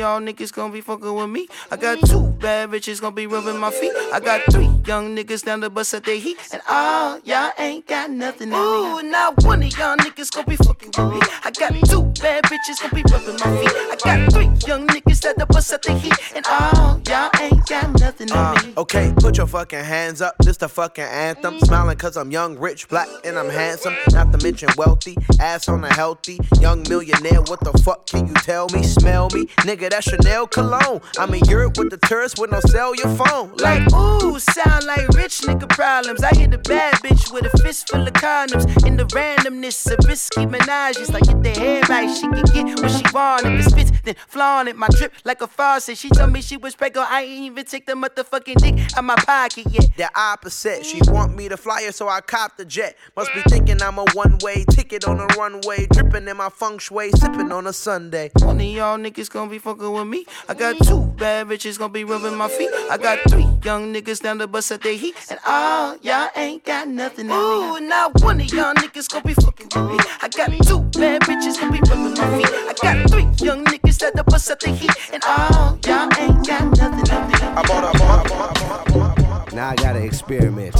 Y'all niggas gonna be fucking with me. I got two bad bitches gonna be rubbing my feet. I got three young niggas down the bus at their heat. And all y'all ain't got nothing on me. Ooh, now one of y'all niggas gonna be fucking with me. I got two bad bitches gonna be rubbing my feet. I got three young niggas at the bus at their heat. And all y'all ain't got nothing on me. Uh, okay, put your fucking hands up. This the fucking anthem. Smiling cause I'm young, rich, black, and I'm handsome. Not to mention wealthy, ass on a healthy. Young millionaire, what the fuck can you tell me? Smell me? Nigga, that's Chanel cologne. I'm in Europe with the tourists with no your phone. Like, ooh, sound like rich nigga problems. I hit a bad bitch with a fist full of condoms. In the randomness of risky menages, like get the head right, she can get what she want. If it spits, then flaunt it. My drip like a faucet. She told me she was pregnant. I ain't even take the motherfucking dick out my pocket yet. The opposite, she want me to fly her, so I cop the jet. Must be thinking I'm a one-way ticket on a runway, dripping in my feng shui, sipping on a Sunday. One of y'all niggas gonna be fucking with me. I got two bad bitches gonna be rubbing my feet. I got three young niggas down the bus at their heat. And all y'all ain't got nothing on me. Ooh, now one of y'all niggas gonna be fucking with me. I got two bad bitches gonna be rubbing my feet. I got three young niggas at the bus at their heat. And all y'all ain't got nothing on me. I bought, I bought, I bought, I bought, I bought. Now I gotta experiment.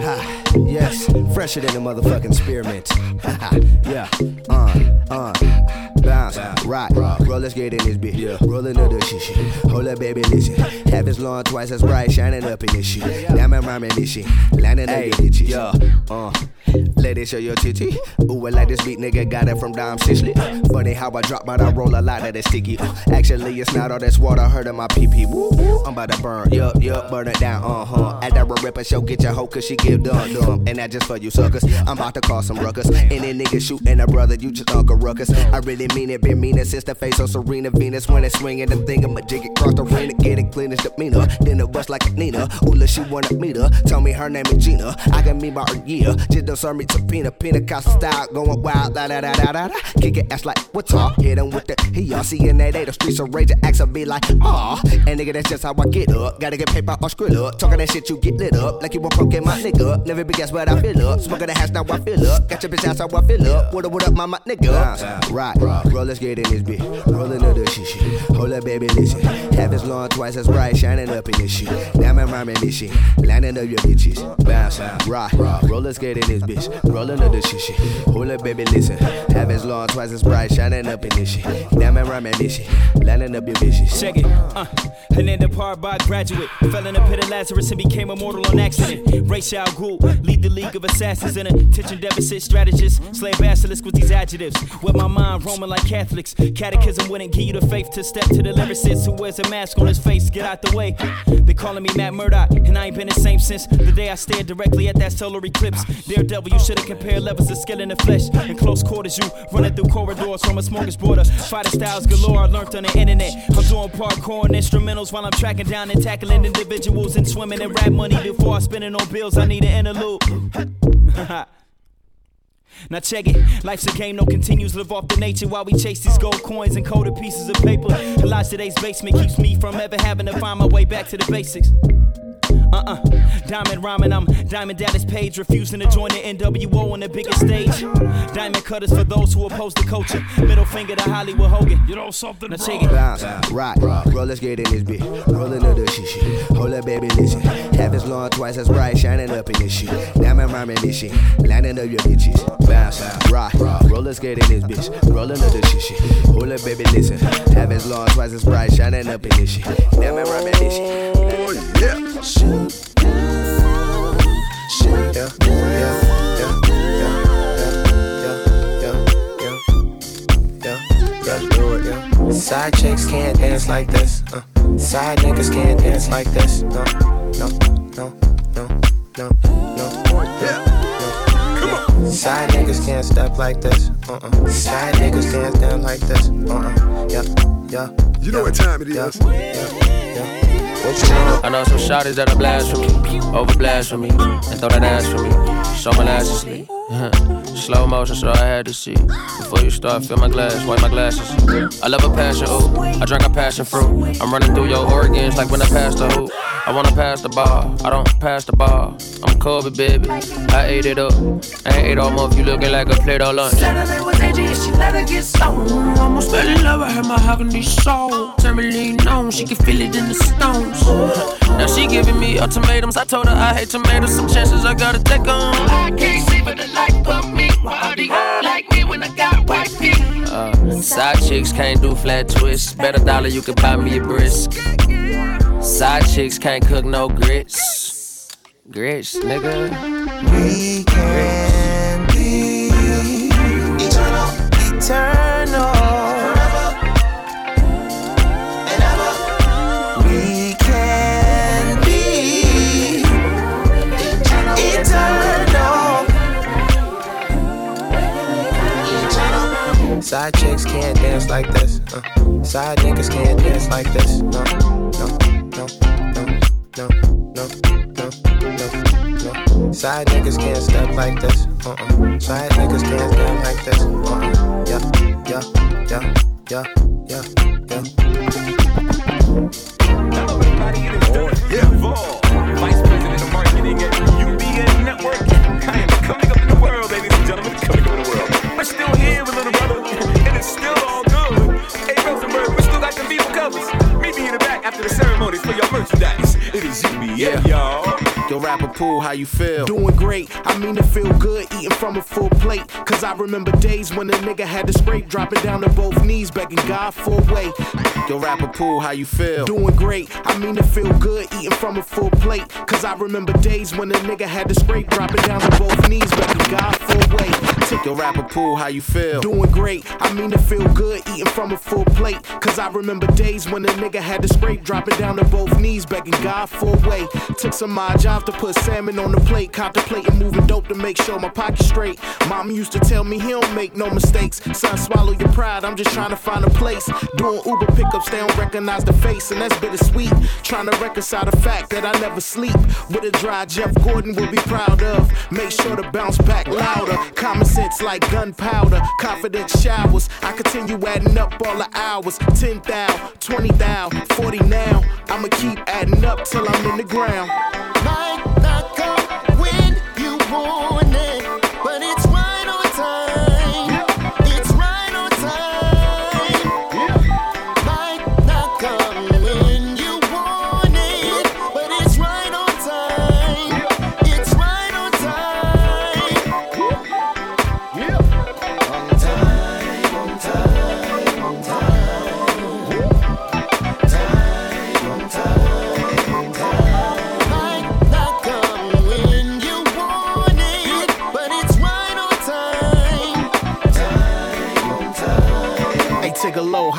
Ha, yes, fresher than a motherfucking spearmint. yeah, uh, uh, bounce, rock, roll, let's get in this bitch. Yeah. Rolling the shit, shit. Hold up, baby, listen. Have his lawn twice as bright, shining up in this shit. Diamond rhyming this shit, landing up your bitches. Yeah, uh, lady, show your titty. Ooh, I like this beat, nigga, got it from Dom Sicily. Funny how I drop, but I roll a lot of that sticky. Actually, it's not all that's water, hurt in my pee pee. Woo, I'm about to burn, yup, yup, burn it down, uh huh. At that ripper show, get your hoe, cause she give dumb, dumb. And that just for you suckers. I'm about to cause some ruckus. Any nigga shooting a brother, you just uncle ruckus. I really mean it, been meaning since the face of Serena Venus. When it's swinging, them thing, I'm a jig across the arena, get it clean as Mina. Then the bust like a Nina. Oola, she wanna meet her. Tell me her name is Gina. I can mean by her year. Just don't serve me to Pina, Pentecostal style, going wild, da da da da da da. Kick it ass like what's up? Hit him with the he y'all seeing that day, the streets are raging, acts will be like, aw. And nigga, that's just how I get up. Gotta get paper or skrill up. Talking that shit, you get lit up. Like you won't broke my nigga. Never be guess what I feel up. Smoking the hash, now I feel up. Got your bitch ass, how I feel up. What up, what up, mama, nigga? Right, roll, let's get in this bitch. Rolling up the shit, shit. Hold up, baby, listen. Have his long twice as bright, shining up in this shit. Diamond rhyming this shit. Lining up your bitches. Bounce, rock, roll, let's get in this bitch. Rolling up the shit, shit. Hold up, baby, listen. Have his long twice as bright, shining up in this shit. Diamond rhyming this shit. Lining up your bitches. Check it. Uh, Hernando Parbat graduate. Fell in the pit of Lazarus and became immortal on accident. Ra's al Ghul, lead the league of assassins and attention deficit strategists. Slay basilisk with these adjectives. With my mind roaming like like Catholics. Catechism wouldn't give you the faith to step to the lyricist who wears a mask on his face. Get out the way. They calling me Matt Murdock, and I ain't been the same since the day I stared directly at that solar eclipse. Daredevil, you should've compared levels of skill in the flesh. In close quarters, you running through corridors from a smorgasbord. Fighter styles galore, I learned on the internet. I'm doing parkour and instrumentals while I'm tracking down and tackling individuals and swimming in rap money before I spend it on bills. I need an interlude. Now check it, life's a game, no continues. Live off the nature while we chase these gold coins and coated pieces of paper. The lies today's basement keeps me from ever having to find my way back to the basics. Uh-uh. Diamond rhyming, I'm Diamond Dallas Page, refusing to join the NWO on the biggest stage. Diamond cutters for those who oppose the culture. Middle finger to Hollywood Hogan. You know something? Now check it. Bounce, rock, roll, let's get in this bitch. Rolling up the shit, shit. Hold up, baby, listen. Half as long, twice as bright, shining up in this shit. Diamond rhyming this shit. Lining up your bitches. Bounce, rock, roll, let's get in this bitch. Rolling up the shit, shit. Hold up, baby, listen. Half as long, twice as bright, shining up in this shit. Diamond rhyming this shit. Oh, yeah. Side chicks can't dance like this. Uh. Side niggas can't dance like this. No, no, no, no, no, no. Yeah. Come on. Side niggas can't step like this. Uh-uh. Side niggas can't dance like this. Uh-uh. Yeah. Yeah, you know what time it is. Yeah. Yeah. I know some shotties that'll blast for me, over blast for me, and throw that ass for me. Show my sleep. Slow motion, so I had to see. Before you start, fill my glass, wipe my glasses. I love a passion, ooh. I drink a passion fruit. I'm running through your organs like when I pass the hoop. I wanna pass the ball, I don't pass the ball. I'm Kobe, baby. I ate it up. I ain't ate all month, you looking like a plate of lunch. Saturday was AG and she let her get stoned. Almost fell in love I with her mahogany soul. Tell me lean on, she can feel it in the stones. Now she giving me ultimatums. I told her I hate tomatoes. Some chances I gotta take on. I can't see but the light pump me. Why do you like me when I got white feet? Uh, side chicks can't do flat twists. Bet a dollar you can buy me a brisk. Side chicks can't cook no grits. Grits, nigga. We can be eternal, eternal. Side chicks can't dance like this. Uh. Side niggas can't dance like this. No, no, no, no, no, no, no, no. Side niggas can't step like this. Uh uh. Side niggas can't step like this. Uh uh. Yeah, yeah, yeah, yeah, yeah, yeah. UBN, y'all. Yo, Rapper Pooh, how you feel? Doing great, I mean to feel good, eating from a full plate. Cause I remember days when a nigga had to scrape, dropping down to both knees, begging God for a way. Yo, Rapper Pooh, how you feel? Doing great, I mean to feel good, eating from a full plate. Cause I remember days when a nigga had to scrape, dropping down to both knees, begging God for a way. Yo, Rapper Pooh, how you feel? Doing great, I mean to feel good, eating from a full plate. Cause I remember days when a nigga had to scrape, dropping down to both knees, begging God for a way. Took some my job to put salmon on the plate, contemplating moving dope to make sure my pocket's straight. Mom used to tell me he don't make no mistakes. Son, swallow your pride, I'm just trying to find a place. Doing Uber pickups, they don't recognize the face, and that's bittersweet. Trying to reconcile the fact that I never sleep. With a dry Jeff Gordon will be proud of. Make sure to bounce back louder. Common sense like gunpowder. Confidence showers. I continue adding up all the hours. 10 thou, 20 thou, 40 now. I'ma keep adding up till I'm in the ground. Might not come when you want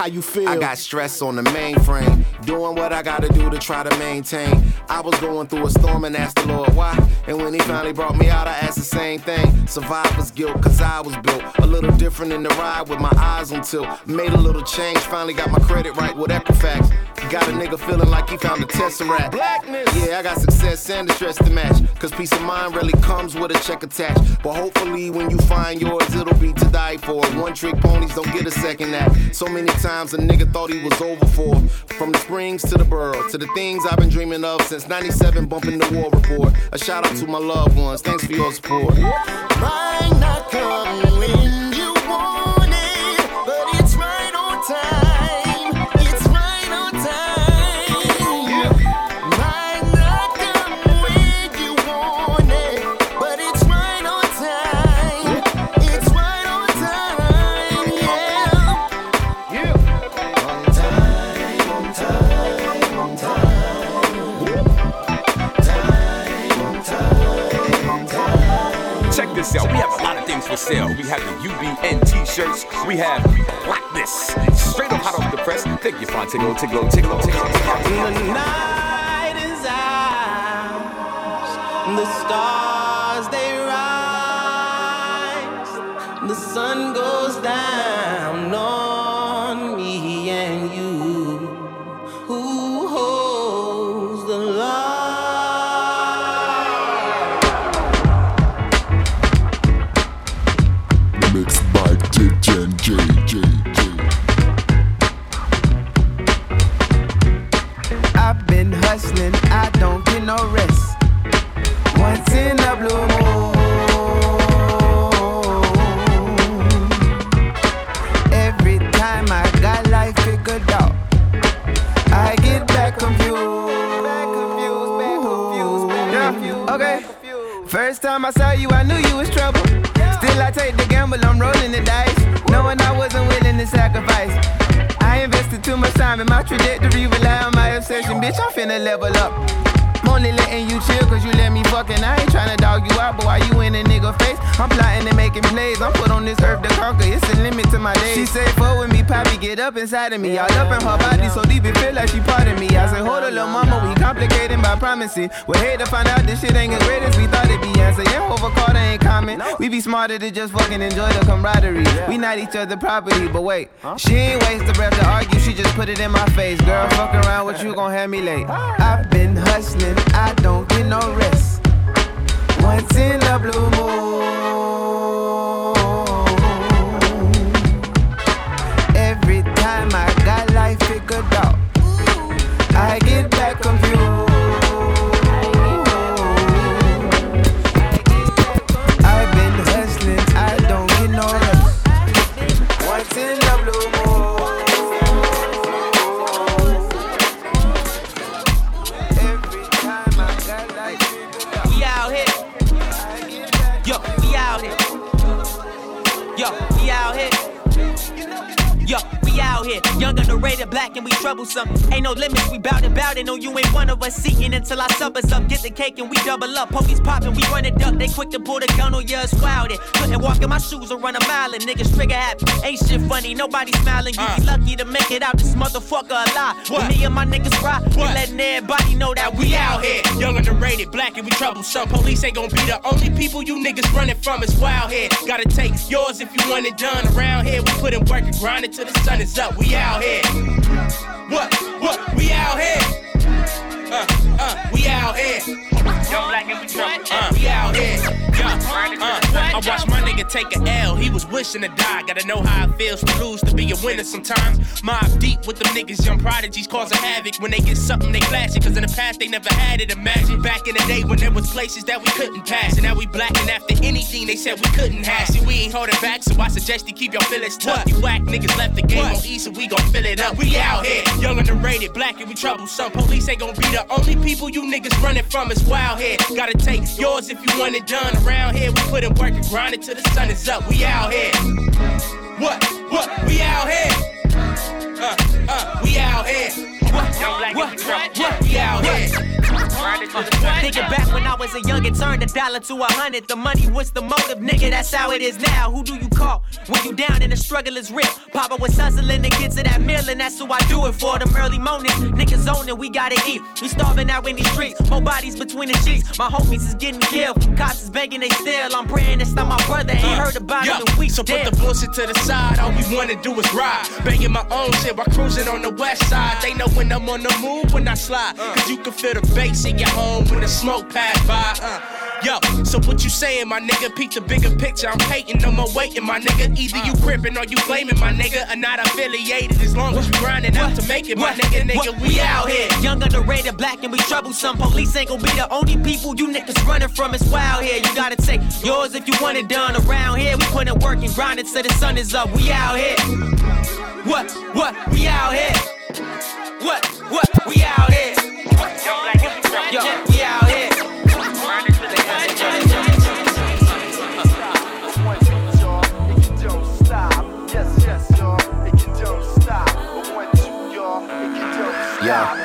how you feel? I got stress on the mainframe, doing what I gotta do to try to maintain. I was going through a storm and asked the Lord why. And when he finally brought me out, I asked the same thing. Survivor's guilt, cause I was built a little different in the ride with my eyes on tilt. Made a little change, finally got my credit right with Equifax. Got a nigga feeling like he found a tesseract. Blackness. Yeah, I got success and the stress to match. Cause peace of mind really comes with a check attached. But hopefully, when you find yours, it'll be to die for. One trick ponies don't get a second act. So many times a nigga thought he was over for. From the springs to the borough, to the things I've been dreaming of since 97, bumping the war report. A shout out to my loved ones, thanks for your support. Might not sale. We have the UBN t-shirts. We have Blackness. Straight up hot off the press. Thank you, Fontego, Tigallo, Tigallo, Tigallo, The night is out, the stars time I saw you, I knew you was trouble. Still, I take the gamble, I'm rolling the dice. Knowing I wasn't willing to sacrifice. I invested too much time in my trajectory, rely on my obsession. Bitch, I'm finna level up. Only letting you chill cause you let me fucking. I ain't tryna dog you out, but why you in a nigga face? I'm plotting and making plays. I'm put on this earth to conquer. It's the limit to my days. She say, fuck with me, poppy, get up inside of me. All up in her body, so deep it feel like she part of me. I say, hold on, little mama, we complicating by promising. We hate to find out this shit ain't as great as we thought it'd be. Answer, yeah, over Carter ain't common. We be smarter to just fucking enjoy the camaraderie. We not each other property, but wait, she ain't waste the breath to argue. She just put it in my face. Girl, fuck around with you, gon' have me late. I've been hustling, I don't get no rest. Once in a blue moon. Every time I got life figured out, we troublesome. Ain't no limits, we bout it, bout it. No, you ain't one of us seeking until our suppers up. Get the cake and we double up. Police popping, we run it up. They quick to pull the gun on you, swallowed it. Couldn't walk in my shoes or run a mile, and niggas trigger happy. Ain't shit funny, nobody smiling. You be uh. lucky to make it out this motherfucker alive. When me and my niggas ride, we letting everybody know that we out here. Young, underrated, black, and we troublesome. Police ain't gonna be the only people you niggas running from. It's wild here. Gotta take yours if you want it done. Around here, we put in work and grind it till the sun is up. We out here. What? What? We out here. Uh, uh, we out here. Young black and we trouble. Uh, we out here. Yeah, uh, I watched my nigga take a L. He was wishing to die. Gotta know how it feels to lose, to be a winner sometimes. Mob deep with them niggas, young prodigies causing havoc. When they get something, they flash it. Cause in the past, they never had it. Imagine back in the day when there was places that we couldn't pass. And now we blacking after anything they said we couldn't have. See, we ain't holding back, so I suggest you keep your feelings tucked. You whack niggas left the game on E, so we gon' fill it up. We out here, young underrated, black and we troublesome. Police ain't gon' be the only people you niggas running from. It's wild here. Gotta take yours if you want it done. Around here, we put in work and grind it till the sun is up. We out here. What? What? We out here. Uh, uh, we out here. What? What? What? We out here. Thinking back when I was a young and turned a dollar to a hundred. The money was the motive, nigga. That's how it is now. Who do you call when you down and the struggle is real? Papa was hustling to get to that mill, and that's who I do it for. Them early mornings, niggas on it, we gotta eat. We starving out in these streets, more bodies between the sheets. My homies is getting killed, cops is begging they still. I'm praying it's not my brother. Ain't uh, heard about it in weeks. So put the bullshit to the side. All we wanna do is ride. Banging my own shit while cruising on the west side. They know when I'm on the move when I slide. Cause you can feel the bass in your home when the smoke pass by. Uh. Yo, so what you saying, my nigga? Peep the bigger picture. I'm hating, no more waiting, my nigga. Either you crippin' or you blaming, my nigga. Or not affiliated as long as you grindin' out to make it, my nigga. Nigga, we out here. Young, underrated, black, and we troublesome. Police ain't gonna be the only people you niggas running from. It's wild here. You gotta take yours if you want it done. Around here, we put in work and grind it till the sun is up. We out here. What? What? We out here. What? What? We out here. Yo, we out here. Yeah.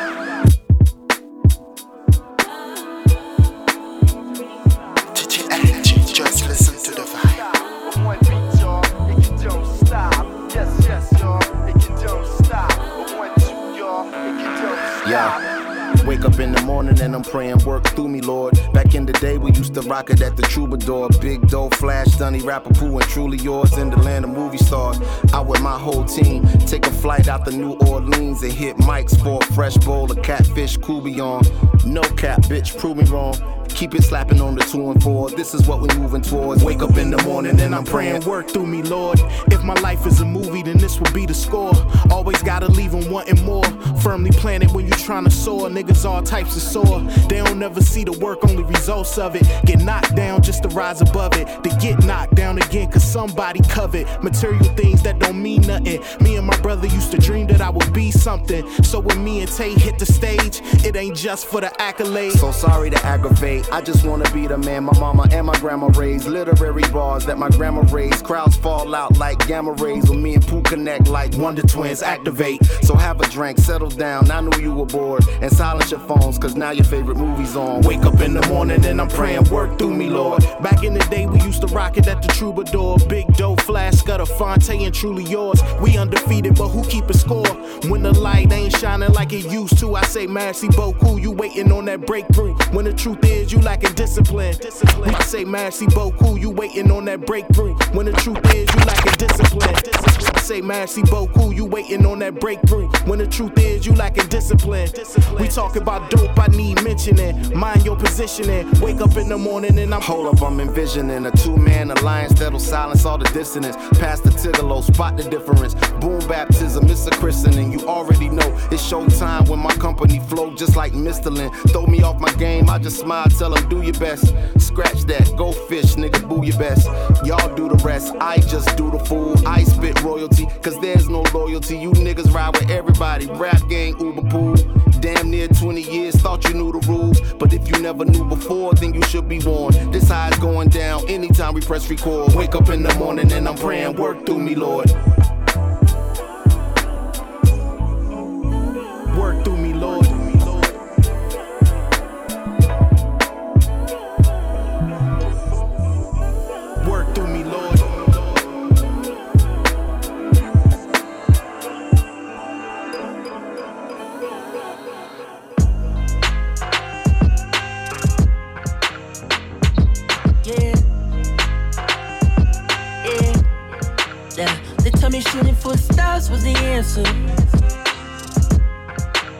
Yeah. Wake up in the morning and I'm praying, work through me, Lord. Back in the day, we used to rock it at the Troubadour. Big dough, Flash, Dunny, Rapper Pooh, and truly yours in the land of movie stars. Out with my whole team, take a flight out the New Orleans and hit Mike's for a fresh bowl of catfish couillon. No cap, bitch, prove me wrong. Keep it slapping on the two and four. This is what we're moving towards. Wake up in the morning and I'm praying, work through me, Lord. If my life is a movie, then this will be the score. Always gotta leave them wanting more. Firmly planted when you tryna soar. Niggas all types of sore. They don't never see the work, only results of it. Get knocked down just to rise above it. To get knocked down again, cause somebody covet material things that don't mean nothing. Me and my brother used to dream that I would be something. So when me and Tay hit the stage, it ain't just for the accolades. So sorry to aggravate. I just wanna be the man my mama and my grandma raised. Literary bars that my grandma raised. Crowds fall out like gamma rays when me and Pooh connect like Wonder Twins activate. So have a drink, settle down. I knew you were bored. And silence your phones, cause now your favorite movie's on. Wake up in the morning and I'm praying, work through me, Lord. Back in the day, we used to rock it at the Troubadour. Big dough, flash, Scudder, Phonte, and truly yours. We undefeated, but who keep a score? When the light ain't shining like it used to, I say, merci beaucoup. You waiting on that breakthrough. When the truth is, you lacking discipline. discipline. I say, merci beaucoup. You waiting on that breakthrough. When the truth is, you lacking discipline. discipline. Say, merci beaucoup. You waiting on that breakthrough. When the truth is, you lacking discipline. We talk about dope, I need mentioning. Mind your positioning. Wake up in the morning and I'm Hold up, I'm envisioning a two man alliance that'll silence all the dissonance. Past the Tigallo, spot the difference. Boom baptism, it's a christening. You already know it's showtime when my company flow just like Mistling. Throw me off my game, I just smile, tell them do your best. Scratch that, go fish, nigga, boo your best. Y'all do the rest, I just do the fool. I spit royalty, cause there's no loyalty. You niggas ride with everybody. Rap gang, Uber pool. Damn near 20 years, thought you knew the rules. But if you never knew before, then you should be warned. This high is going down anytime we press record. Wake up in the morning and I'm praying, work through me, Lord.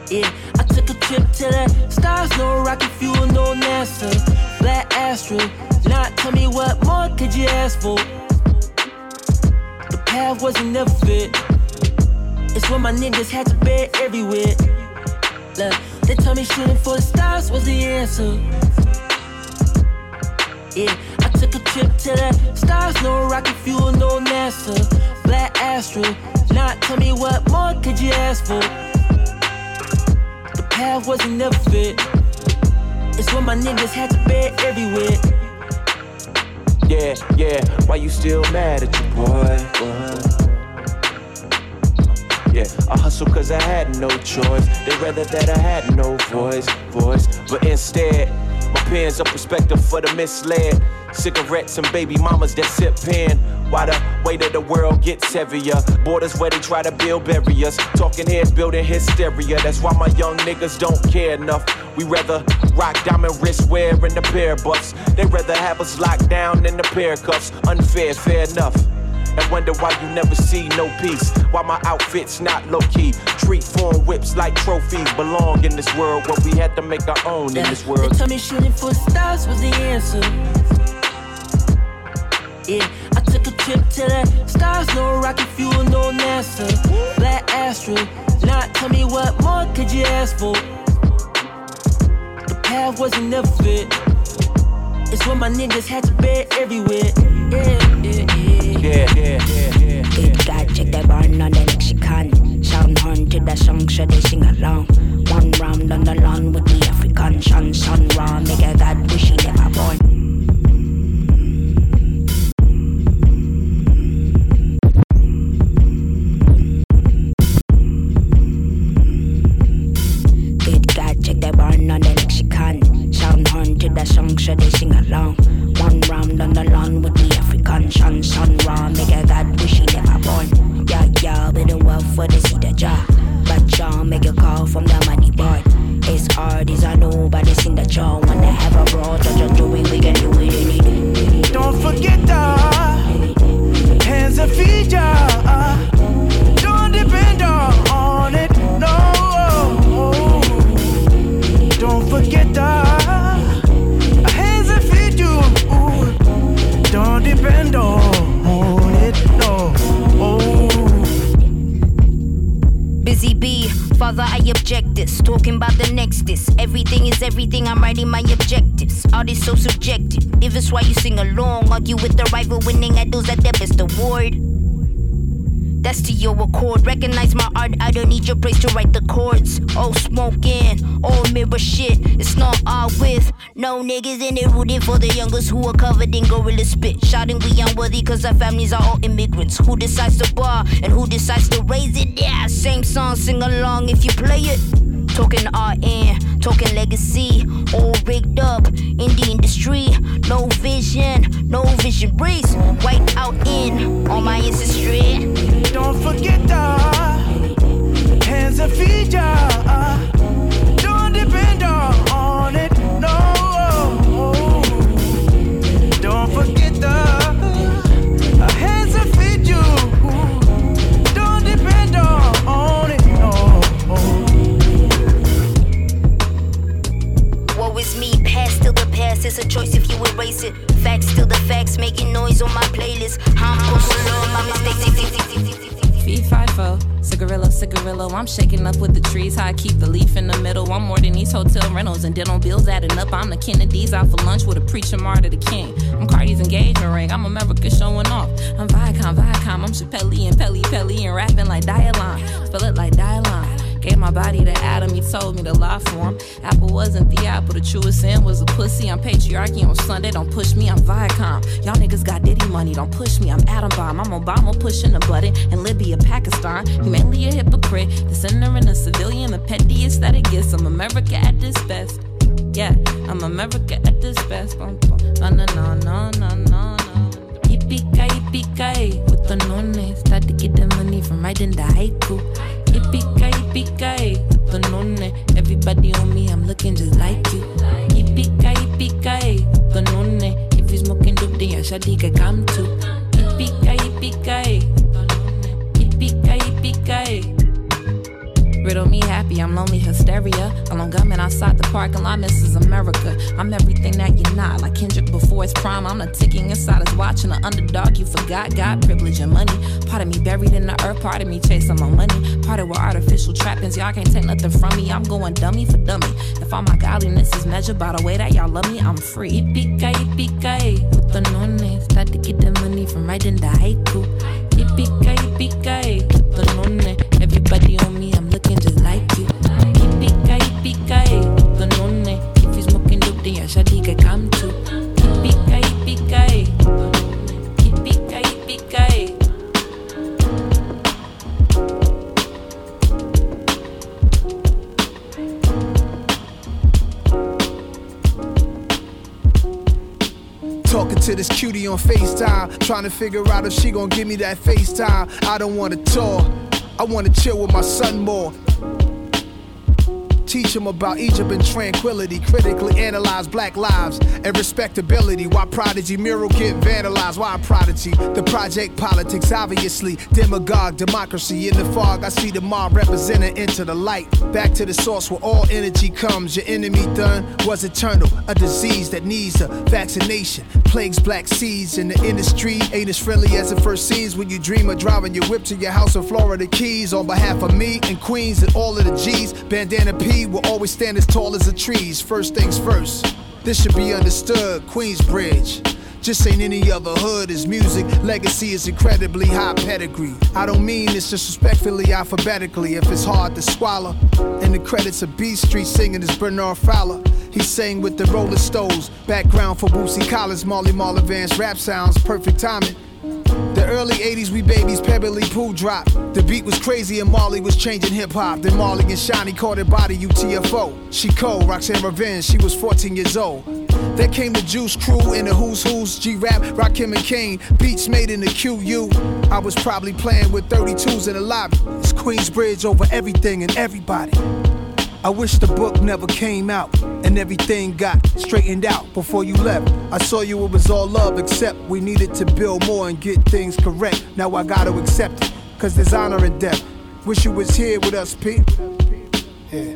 Yeah. I took a trip to the stars, no rocket fuel, no NASA. Black Astro. Now tell me what more could you ask for? The path wasn't never fit. It's when my niggas had to bed everywhere. Look, they tell me shooting for the stars was the answer. Yeah, took a trip to the stars, no rocket fuel, no NASA. Black Astro. Now tell me what more could you ask for? The path wasn't never fit. It's when my niggas had to bear everywhere. Yeah, yeah, why you still mad at your boy? boy? Yeah, I hustle cause I had no choice. They rather that I had no voice, voice. But instead, my pen's a perspective for the misled. Cigarettes and baby mamas that sip pen. Why the weight of the world gets heavier? Borders where they try to build barriers. Talking heads building hysteria. That's why my young niggas don't care enough. We rather rock diamond wrist wear in the pair bucks. They rather have us locked down in the pair cuffs. Unfair, fair enough. And wonder why you never see no peace. Why my outfit's not low key. Treat foreign whips like trophies. Belong in this world, but we had to make our own in this world. They told me shooting for stars was the answer. Yeah, I took a trip to the stars, no rocket fuel, no NASA. Black Astro, now tell me what more could you ask for? The path wasn't never fit. It's what my niggas had to bear everywhere. Yeah, yeah, yeah. Yeah, yeah, yeah, yeah. Good guy, check that barn on the Lexicon. Sound horn to the song so they sing along. One round on the lawn with the African sun, sun raw. Make a god wish he never born. If it's why you sing along, argue with the rival winning at those at their best award. That's to your accord. Recognize my art, I don't need your praise to write the chords. Oh, smoking, oh, mirror shit. It's not all with no niggas in it rooting for the youngest who are covered in gorilla spit. Shouting we unworthy cause our families are all immigrants. Who decides to bar and who decides to raise it? Yeah, same song, sing along if you play it. Talking RN, talking legacy, all rigged up in the industry. No vision, no vision race. White out in all my ancestry. Don't forget the hands and feet, yeah. Cigarillo. Up with the trees. How I keep the leaf in the middle. I'm more than these hotel rentals and dental bills adding up. I'm the Kennedys out for lunch with a preacher martyr the king. I'm Cardi's engagement ring. I'm America showing off. I'm Viacom, Viacom. I'm Chappelle and Pelly Pelly and rapping like Dialon. Spell it like Dialon. Gave my body to Adam, he told me to lie for him. Apple wasn't the apple, the truest sin was a pussy. I'm patriarchy on Sunday, don't push me, I'm Viacom. Y'all niggas got Diddy money, don't push me, I'm Adam Bomb. I'm Obama pushing the button in Libya, Pakistan. Humanly a hypocrite, the sinner and a civilian, the pettiest that it gets. I'm America at this best. Yeah, I'm America at this best. No, no, no, no, no, no, no. Yippee-ki, yippee-ki, with the nonne. Start to get the money from writing the haiku. Yippee-ki, yippee-ki, with the nonne. Everybody on me, I'm looking just like you. Yippee-ki, yippee-ki, with the nonne. If you smoking dope, then your shawty can come too. Yippee-ki, yippee-ki, eh, yippee-ki, yippee-ki. Riddle me happy, I'm lonely hysteria. Alone gunman outside the parking lot, Mrs. America. I'm everything that you're not. Like Kendrick before his prime, I'm the ticking inside his watch and the underdog you forgot. Got privilege and money. Part of me buried in the earth, part of me chasing my money. Part of with artificial trappings, y'all can't take nothing from me. I'm going dummy for dummy. If all my godliness is measured by the way that y'all love me, I'm free. Yippee-ki, yippee-ki, with the nonne. Start to get the money from writing the haiku. Yippee-ki, yippee-ki, with the nonne. Everybody on me, to this cutie on FaceTime, trying to figure out if she gon' give me that FaceTime. I don't wanna tour, I wanna chill with my son more. Teach him about Egypt and tranquility. Critically analyze black lives and respectability. Why Prodigy mural get vandalized? Why Prodigy? The project politics, obviously. Demagogue, democracy. In the fog, I see the mob represented into the light. Back to the source where all energy comes. Your enemy done was eternal. A disease that needs a vaccination. Plagues black seeds in the industry. Ain't as friendly as it first seems when you dream of driving your whip to your house in Florida Keys. On behalf of me and Queens and all of the G's, Bandana P will always stand as tall as the trees. First things first. This should be understood. Queensbridge. Just ain't any other hood. His music legacy is incredibly high pedigree. I don't mean this disrespectfully, alphabetically. If it's hard to swallow, in the credits of Beat Street singing is Bernard Fowler. He sang with the Rolling Stones. Background for Bootsy Collins, Marley Marl Advanced rap sounds. Perfect timing. The early 80s, we babies, Pebblee Poo drop. The beat was crazy and Marley was changing hip hop. Then Marley and Shanté caught her body UTFO. She cold, Roxanne Revenge, she was 14 years old. Then came the Juice Crew and the Who's Who's, G Rap, Rakim and Kane. Beats made in the QU. I was probably playing with 32s in the lobby. It's Queensbridge over everything and everybody. I wish the book never came out and everything got straightened out before you left. I saw you, it was all love, except we needed to build more and get things correct. Now I gotta accept it, cause there's honor in death. Wish you was here with us, Pete. Yeah.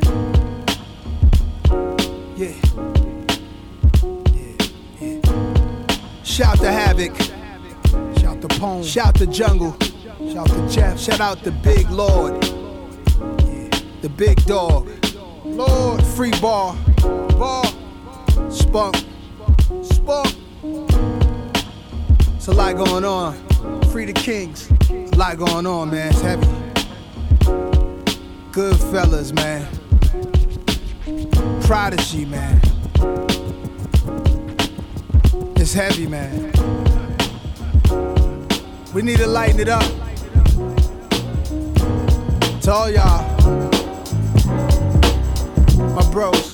Yeah. Yeah. Yeah. Shout to Havoc. Shout to Pone. Shout to Jungle. Shout to Jeff. Shout out the Big Lord. The Big Dog. Lord, free bar, bar, spunk, spunk. It's a lot going on. Free the kings. A lot going on, man. It's heavy. Good fellas, man. Prodigy, man. It's heavy, man. We need to lighten it up. To all y'all my bros.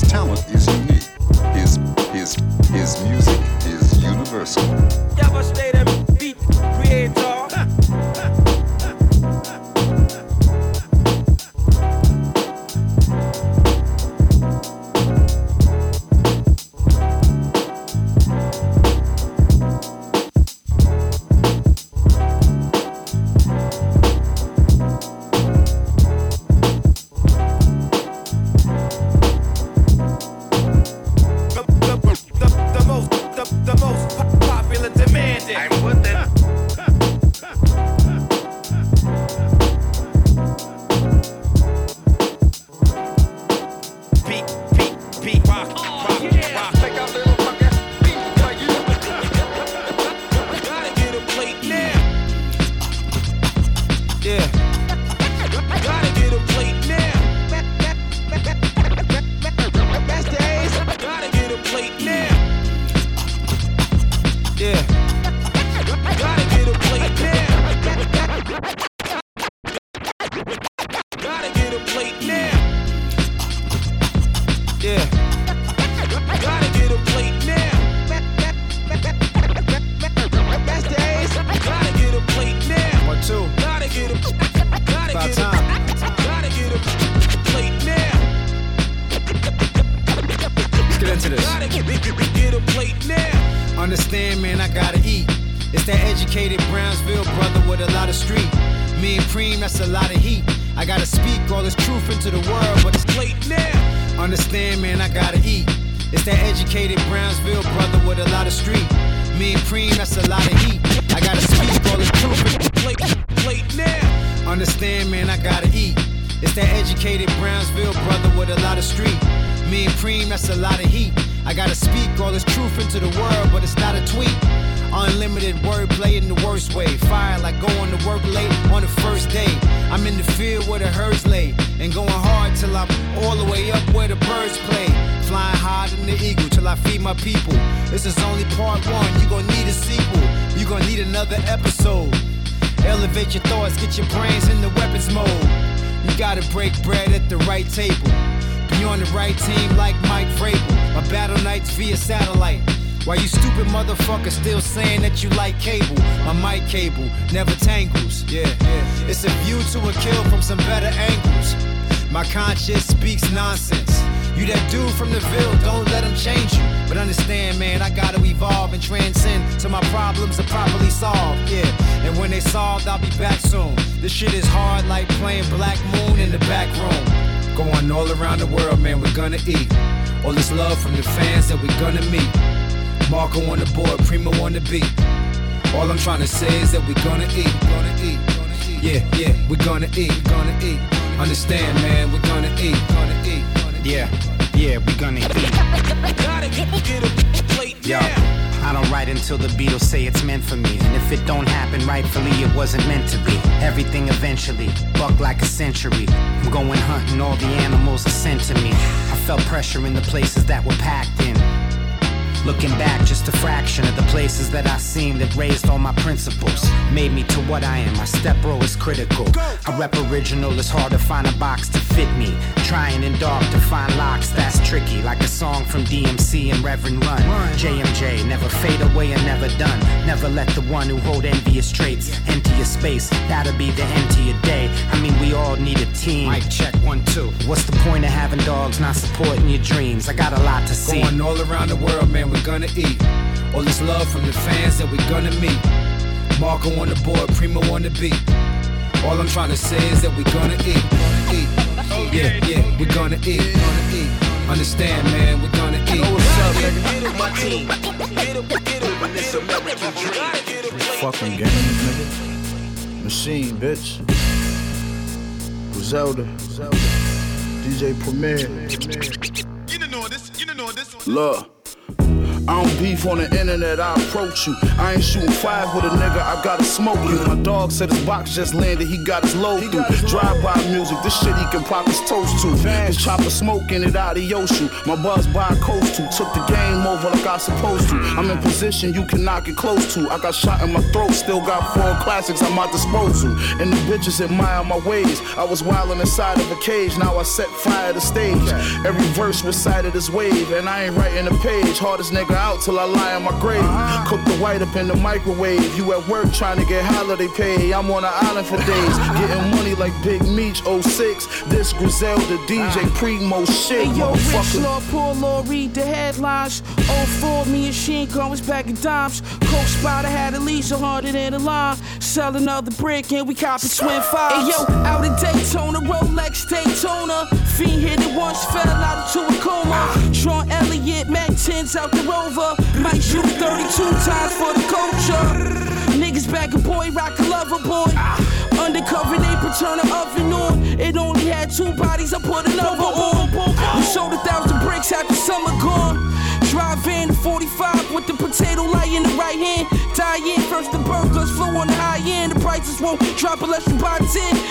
His talent is unique. His his his music is universal. Yeah, we gonna eat. Yo, I don't write until the Beatles say it's meant for me. And if it don't happen rightfully, it wasn't meant to be. Everything eventually, buck like a century. I'm going hunting, all the animals are sent to me. I felt pressure in the places that were packed in. Looking back, just a fraction of the places that I seen that raised all my principles. Made me to what I am. My step bro is critical. I rep original, it's hard to find a box to fit me. Trying in dark to find locks, that's tricky. Like a song from DMC and Reverend Run. JMJ, never fade away and never done. Never let the one who hold envious traits empty your space. That'll be the end to your day. I mean, we all need a team. Mic check one, two. What's the point of having dogs not supporting your dreams? I got a lot to see. Going all around the world, man, we're gonna eat. All this love from the fans that we're gonna meet. Marco on the board, Primo on the beat. All I'm trying to say is that we're gonna eat, gonna eat. Yeah, yeah, we're gonna eat, gonna eat. Understand, man, we're gonna eat. what's up, nigga? Get up my team. Get up, get up in this American dream. Fucking game, nigga. Machine, bitch. Griselda. DJ Premier. You know this? You know this? Look. I don't beef on the internet, I approach you. I ain't shooting five with a nigga, I gotta smoke you. My dog said his box just landed, he got his load through. Drive by music, this shit he can pop his toast to. His chopper smoking it out of Yoshu. My buzz by coast to. Took the game over like I supposed to. I'm in position you cannot get close to. I got shot in my throat, still got four classics at my disposal. And the bitches admire my ways. I was wildin' inside of a cage, now I set fire to stage. Every verse recited as wave, and I ain't writing a page. Hardest nigga out till I lie on my grave. Uh-huh. Cook the white up in the microwave. You at work trying to get holiday pay. I'm on an island for uh-huh. days, getting money like Big Meech 06. This Griselda uh-huh. DJ Primo shit, Hey yo, Rich. Law, poor law, read the headlines. 04, me and Sheen was back in dimes. Coke Spider had at least a hundred in the line. Sell another brick and we copy twin fives. Hey yo, out in Daytona, Rolex Daytona. Fiend hit it once, fell out into a coma. Ah. Tron Elliott, Mac 10s out the rover. Might shoot 32 times for the culture. Niggas back a boy, rock a lover boy. Undercover, they turn the oven on. It only had two bodies, I put another on. We sold a thousand bricks after summer gone. Drive in 45 with the potato light in the right hand. In first the burgers, flow on the high end. The prices won't drop unless you buy 10.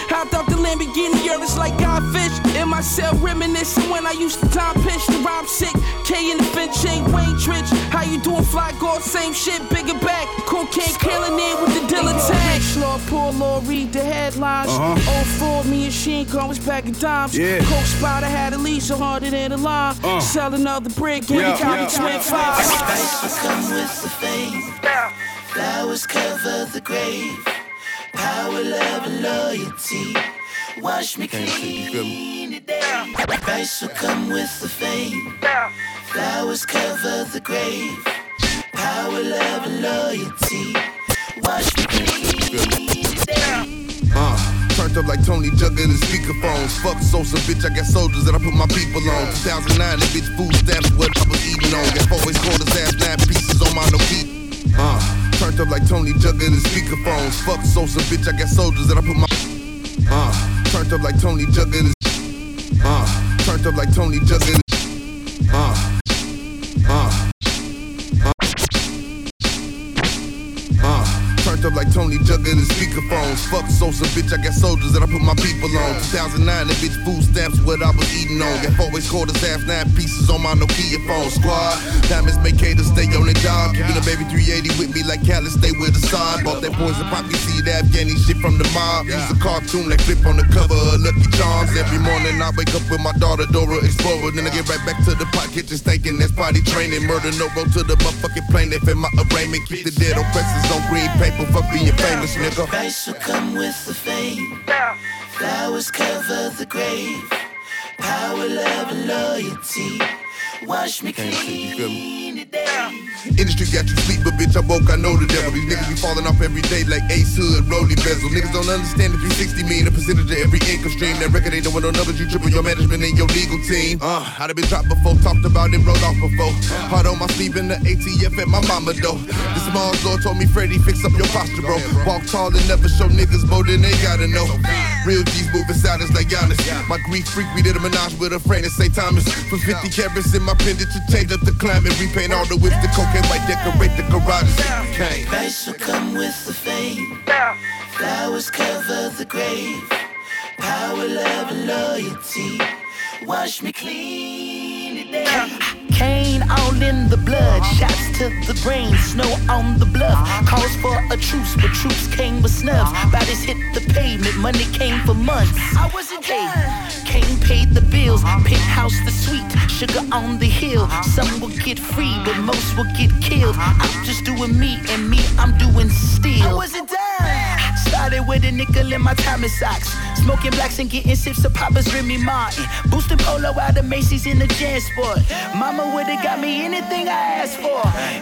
Hopped off the Lamborghini, it's like Godfish. In my cell, reminiscing when I used to time pitch the rhyme sick. K in the Finch ain't Wayne Trich. How you doing, fly guard? Same shit, bigger back. Cocaine killing it with the dealer tag. Rich law, poor read the headlines. Uh-huh. 04, me and Sheen was back in dimes. Yeah. Coke Spider had at least a hundred in the line. Uh. Sell another brick, and Yeah, got yeah. Twin fives. Spice will come with the fame. Flowers cover the grave. Power, love, and loyalty. Wash me clean today. Price will come with the fame. Flowers cover the grave. Power, love, and loyalty. Wash me clean today. Turned up like Tony Jugger the speakerphones. Fuck Sosa, bitch, I got soldiers that I put my people on. 2009, that bitch food stamps what I was eating on. Got four ways quarters, ass nine pieces on my no feet. Uh, turned up like Tony Jugger the speakerphones. Fuck Sosa, bitch, I got soldiers that I put my. Uh, turned up like Tony Jugger the. Uh, turned up like Tony Jugger Jugger the speakerphones. Fuck Sosa, bitch, I got soldiers that I put my people on. 2009, that bitch food stamps what I was eating on. Got four ways quarters, half nine pieces on my Nokia phone. Squad, diamonds make haters stay on the job. Keeping a baby 380 with me like Cali, stay with the side. Bought that poison poppy seed, Afghani shit from the mob. Use a cartoon like flip on the cover of Lucky Charms. Every morning I wake up with my daughter Dora Explorer. Then I get right back to the pot kitchen stinking. That's potty training. Murder no road to the motherfucking plane. If in my arraignment, keep the dead oppressors on green paper. Fuck being famous, nigga. Price will come with the fame. Flowers cover the grave. Power, love, and loyalty. Wash me clean today. Industry got you sleep, but bitch, I woke, I know the devil. These niggas be falling off every day like Ace Hood, Rolly Bezel. Niggas don't understand the 360 mean a percentage of every income stream. That record ain't no numbers, you triple your management and your legal team. Uh, I'd have been dropped before, talked about it, rolled off before. Heart on my sleeve in the ATF at my mama though. The small Lord told me, Freddie, fix up your posture, bro. Walk tall and never show niggas more than they gotta know. Real G's moving silence like Giannis. My Greek freak, we did a menage with a friend in St. Thomas. For 50 carats in my pendant to change up the climate. Repaint all the whips, to the cocaine white, decorate the garages. Cane. Price will come with the fame. Flowers cover the grave. Power, love, and loyalty. Wash me clean today. Cane all in the blood, shots to the brain, snow on the bluff. Calls for a truce, but troops came with snubs. Bodies hit the pavement, money came for months. I wasn't paid. Kane paid the bills, penthouse the suite, sugar on the hill. Some will get free, but most will get killed. I'm just doing me, and me, I'm doing still. I wasn't done. Started with a nickel in my Thomas socks. Smoking blacks and getting sips of Papa's Remy Martin. Boosting polo out of Macy's in the Jansport. Mama would've got me anything I asked for.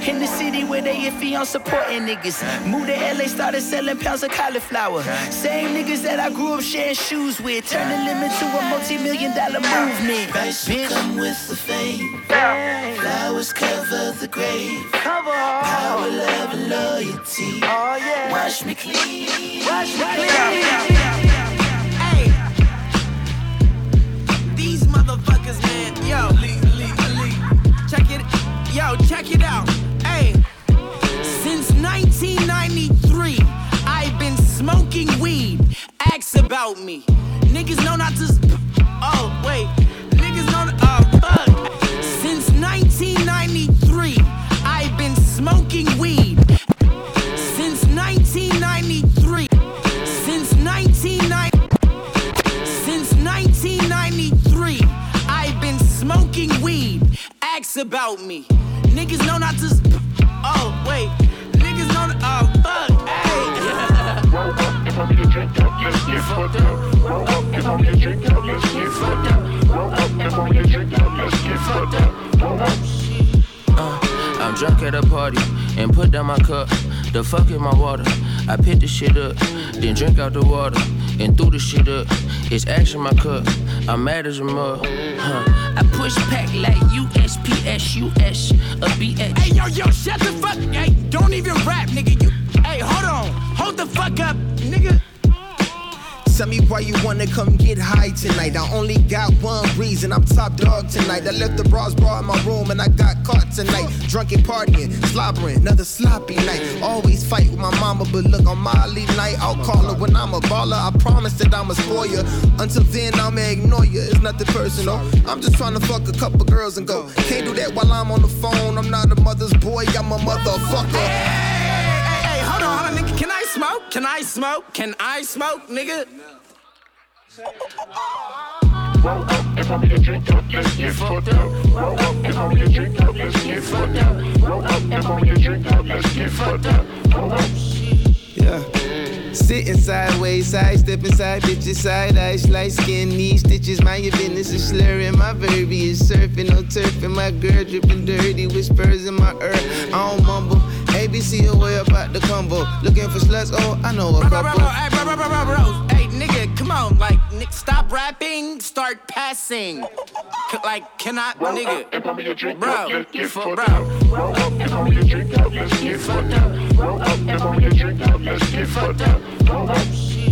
In the city where they iffy on supporting niggas. Moved to LA, started selling pounds of cauliflower. Same niggas that I grew up sharing shoes with. Turning them into a multi-million dollar movement. Bitch. come with the fame. Flowers cover the grave. Cover. Power, love, and loyalty. Oh, yeah. Wash me clean. Wash me clean. Hey, these motherfuckers, man. Yo, it. Yo, check it out. Hey, since 1993, I've been smoking weed. Ask about me. Niggas know not to. Sp- oh wait, niggas know. Uh, fuck. Since 1993, I've been smoking weed. Since 1993. Since 1990. Since 1993, I've been smoking weed. Ask about me. Drink up, let's get fucked up. Roll up, a drink up, let's get fucked up. Roll up, a drink up, let's get fucked up. Roll up. I'm drunk at a party and put down my cup. The fuck in my water. I pick the shit up, then drink out the water and threw the shit up. It's action my cup. I'm mad as a mug. Huh. I push back like USPS, US, a BH. Hey yo yo, shut the fuck. Hey, don't even rap, nigga. You. Hey, hold on, hold the fuck up, nigga. Tell me why you wanna come get high tonight. I only got one reason, I'm top dog tonight. I left the bras bra in my room and I got caught tonight. Drunk and partying, slobbering, another sloppy night. Always fight with my mama, but look on lead night. I'll call her when I'm a baller. I promise that I'ma spoil you. Until then, I'ma ignore you. It's nothing personal. I'm just trying to fuck a couple girls and go. Can't do that while I'm on the phone. I'm not a mother's boy, I'm a motherfucker. Smoke? Can I smoke? Can I smoke, nigga? Yeah. Sitting sideways, side stepping side bitches, side eyes, light skin, knee stitches. Your business is slurring. My verbiage surfing, no turfing. My girl dripping dirty with spurs in my earth. I don't mumble. Maybe see a way up about the combo. Looking for sluts, oh, I know a couple. Hey, bro, bro, bro, bro, hey, nigga, come on, like, stop rapping, start passing. C- like, cannot, well, nigga. Uh, drink, bro, let's get. Well, uh, up, uh, and drink, let's get fucked up. Well, up, drink, let's get fucked up. Well, up.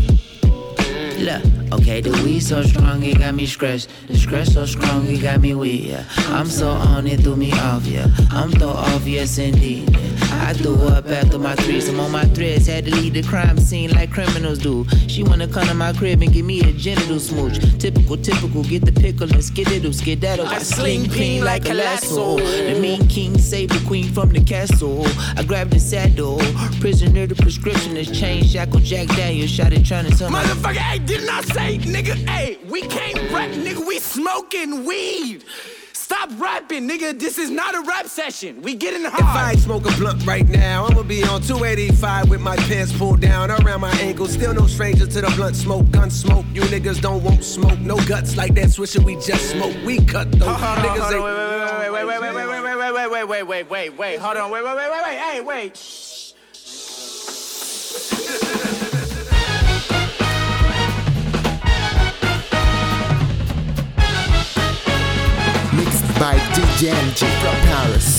Look, okay, the weed so strong, it got me scratched. The scratch so strong, it got me weak, yeah. I'm so on it, threw me off, yeah. I'm so off, yes indeed. yeah. I threw up after my threes. I'm on my threads, had to leave the crime scene like criminals do. She wanna come to my crib and give me a genital smooch. Typical, typical, get the pickle and skididdle, skedaddle. I sling ping like a lasso. The mean king saved the queen from the castle. I grabbed the saddle. Prisoner, the prescription is changed. Shackle Jack Daniel, shot it trying to tell my Motherfucker, didn't I say, nigga, hey, we can't rap, nigga, we smoking weed. Stop rapping, nigga. This is not a rap session. We getting If I smoke a blunt right now, I'ma be on 285 with my pants pulled down around my ankles. Still no stranger to the blunt smoke, gun smoke. You niggas don't want smoke, no guts like that swisher we just smoke. We cut those niggas hold on, wait, wait, wait, wait, wait, wait, wait, wait, wait, wait, wait, wait, wait, wait, hold on, wait, wait, wait, wait, wait, hey, wait. From Paris.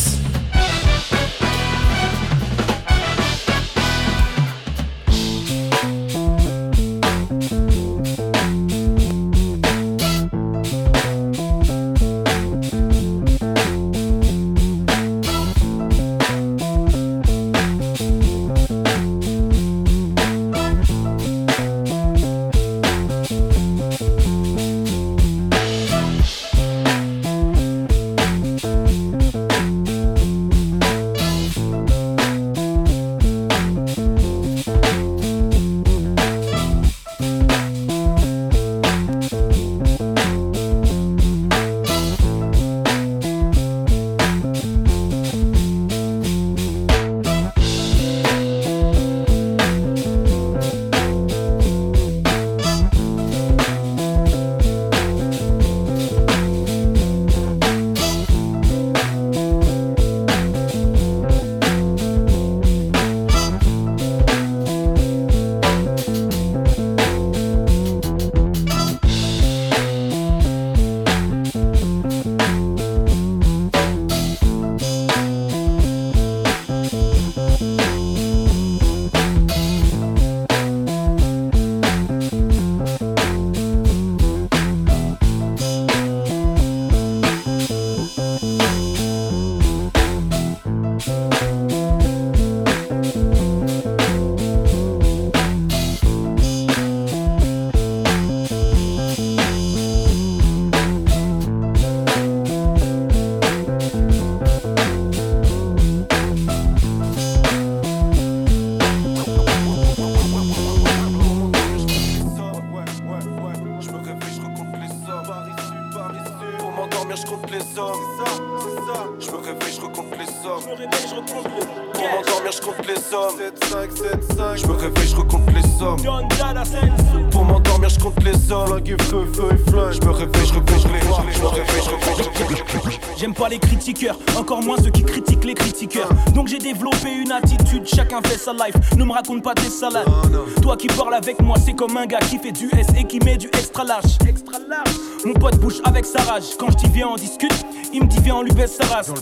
Toi qui parles avec moi, c'est comme un gars qui fait du S et qui met du extra large. Extra large. Mon pote bouge avec sa rage. Quand je dis viens, on discute. Il me dit viens, on lui baisse sa race.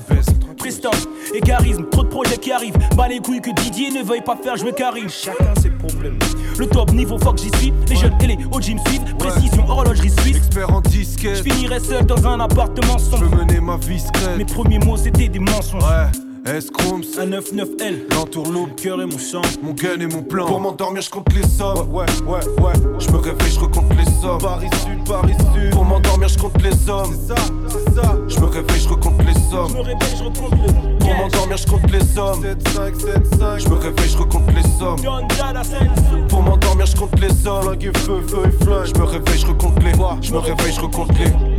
Prestance et charisme, trop de projets qui arrivent. Bah les couilles que Didier ne veuille pas faire jouer Karim. Chacun ses problèmes. Le top niveau, que j'y suis. Les jeunes et les OG me suivent. Précision, horlogerie suisse. Expert en disquette. Je finirai seul dans un appartement Je sombre. veux mener ma vie secrète. Mes premiers mots c'était des mensonges. Ouais. S-Chromes, un 9-9L, l'entourloupe, cœur et mon sang, mon gun et mon plan. Pour m'endormir, je compte les sommes. Ouais, ouais, ouais. Je me réveille, je recompte les sommes. Paris Sud, Paris Sud. Pour m'endormir, je compte les sommes. C'est ça, c'est ça. Je me réveille, je recompte les sommes. Je me réveille, je recompte le Pour m'endormir, je compte les sommes. 7, 5, 7, 5. Je me réveille, je recompte les sommes. Pour m'endormir, je compte les sommes. Flingue, feu, feu et flingue. Je me réveille, je recompte les. Je me réveille, je recompte les.